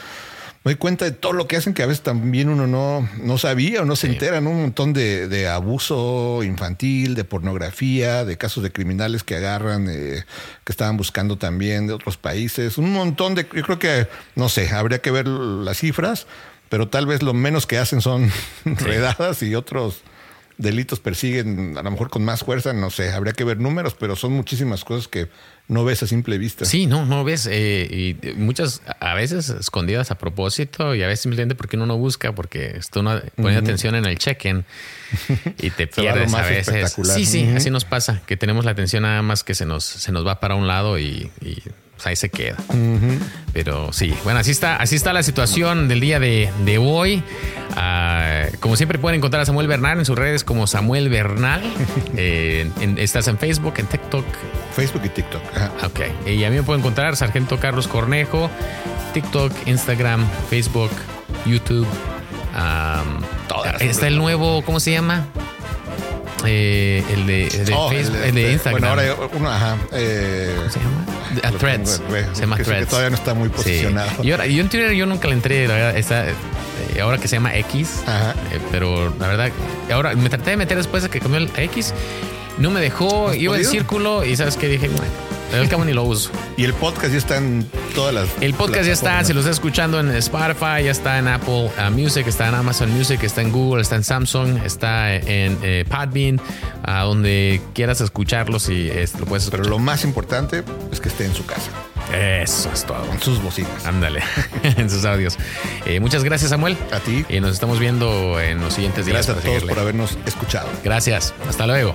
Me doy cuenta de todo lo que hacen que a veces también uno no, no sabía o no se entera, ¿no? Un montón de, de abuso infantil, de pornografía, de casos de criminales que agarran, eh, que estaban buscando también de otros países. Un montón de. Yo creo que, no sé, habría que ver las cifras, pero tal vez lo menos que hacen son redadas y otros delitos persiguen a lo mejor con más fuerza, no sé, habría que ver números, pero son muchísimas cosas que no ves a simple vista. Sí, no, no ves. eh, y muchas, a veces escondidas a propósito y a veces simplemente porque uno no busca, porque está uno poniendo atención en el check-in y te pierdes a veces. Sí, sí, así nos pasa, que tenemos la atención nada más que se nos, se nos va para un lado y, y, pues, ahí se queda. Pero sí, bueno, así está, así está la situación del día de, de hoy. Ah, como siempre pueden encontrar a Samuel Bernal en sus redes como Samuel Bernal. Eh, en- estás en Facebook, en TikTok, Facebook y TikTok. Ajá. Ok. Y a mí me pueden encontrar Sargento Carlos Cornejo, TikTok, Instagram, Facebook, YouTube. las está el nuevo, ¿cómo se llama? Eh, el de, el de Oh, Facebook, el el de este, Instagram. Bueno, ahora uno, ajá. eh, ¿Cómo se llama? Lo Threads. tengo, Se llama que sí que Threads. todavía no está muy Sí. posicionado. Y ahora, yo en Twitter yo nunca le entré, la verdad, está, eh, ahora que se llama X. Ajá. eh, pero la verdad, ahora me traté de meter después de que cambió el X. No me dejó, ¿Has iba en podido? círculo y sabes que dije, bueno, al cabo ni lo uso. Y el podcast ya está en todas las. El podcast ya está, si lo está escuchando en Spotify, ya está en Apple uh, Music, está en Amazon Music, está en Google, está en Samsung, está en eh, Podbean, a donde quieras escucharlos y lo puedes Pero escuchar. lo más importante es que esté en su casa, Eso es todo. con sus bocinas. Ándale, en sus audios. Eh, muchas gracias, Samuel. A ti. Y nos estamos viendo en los siguientes días. Gracias a todos seguirle. por habernos escuchado. Gracias. Hasta luego.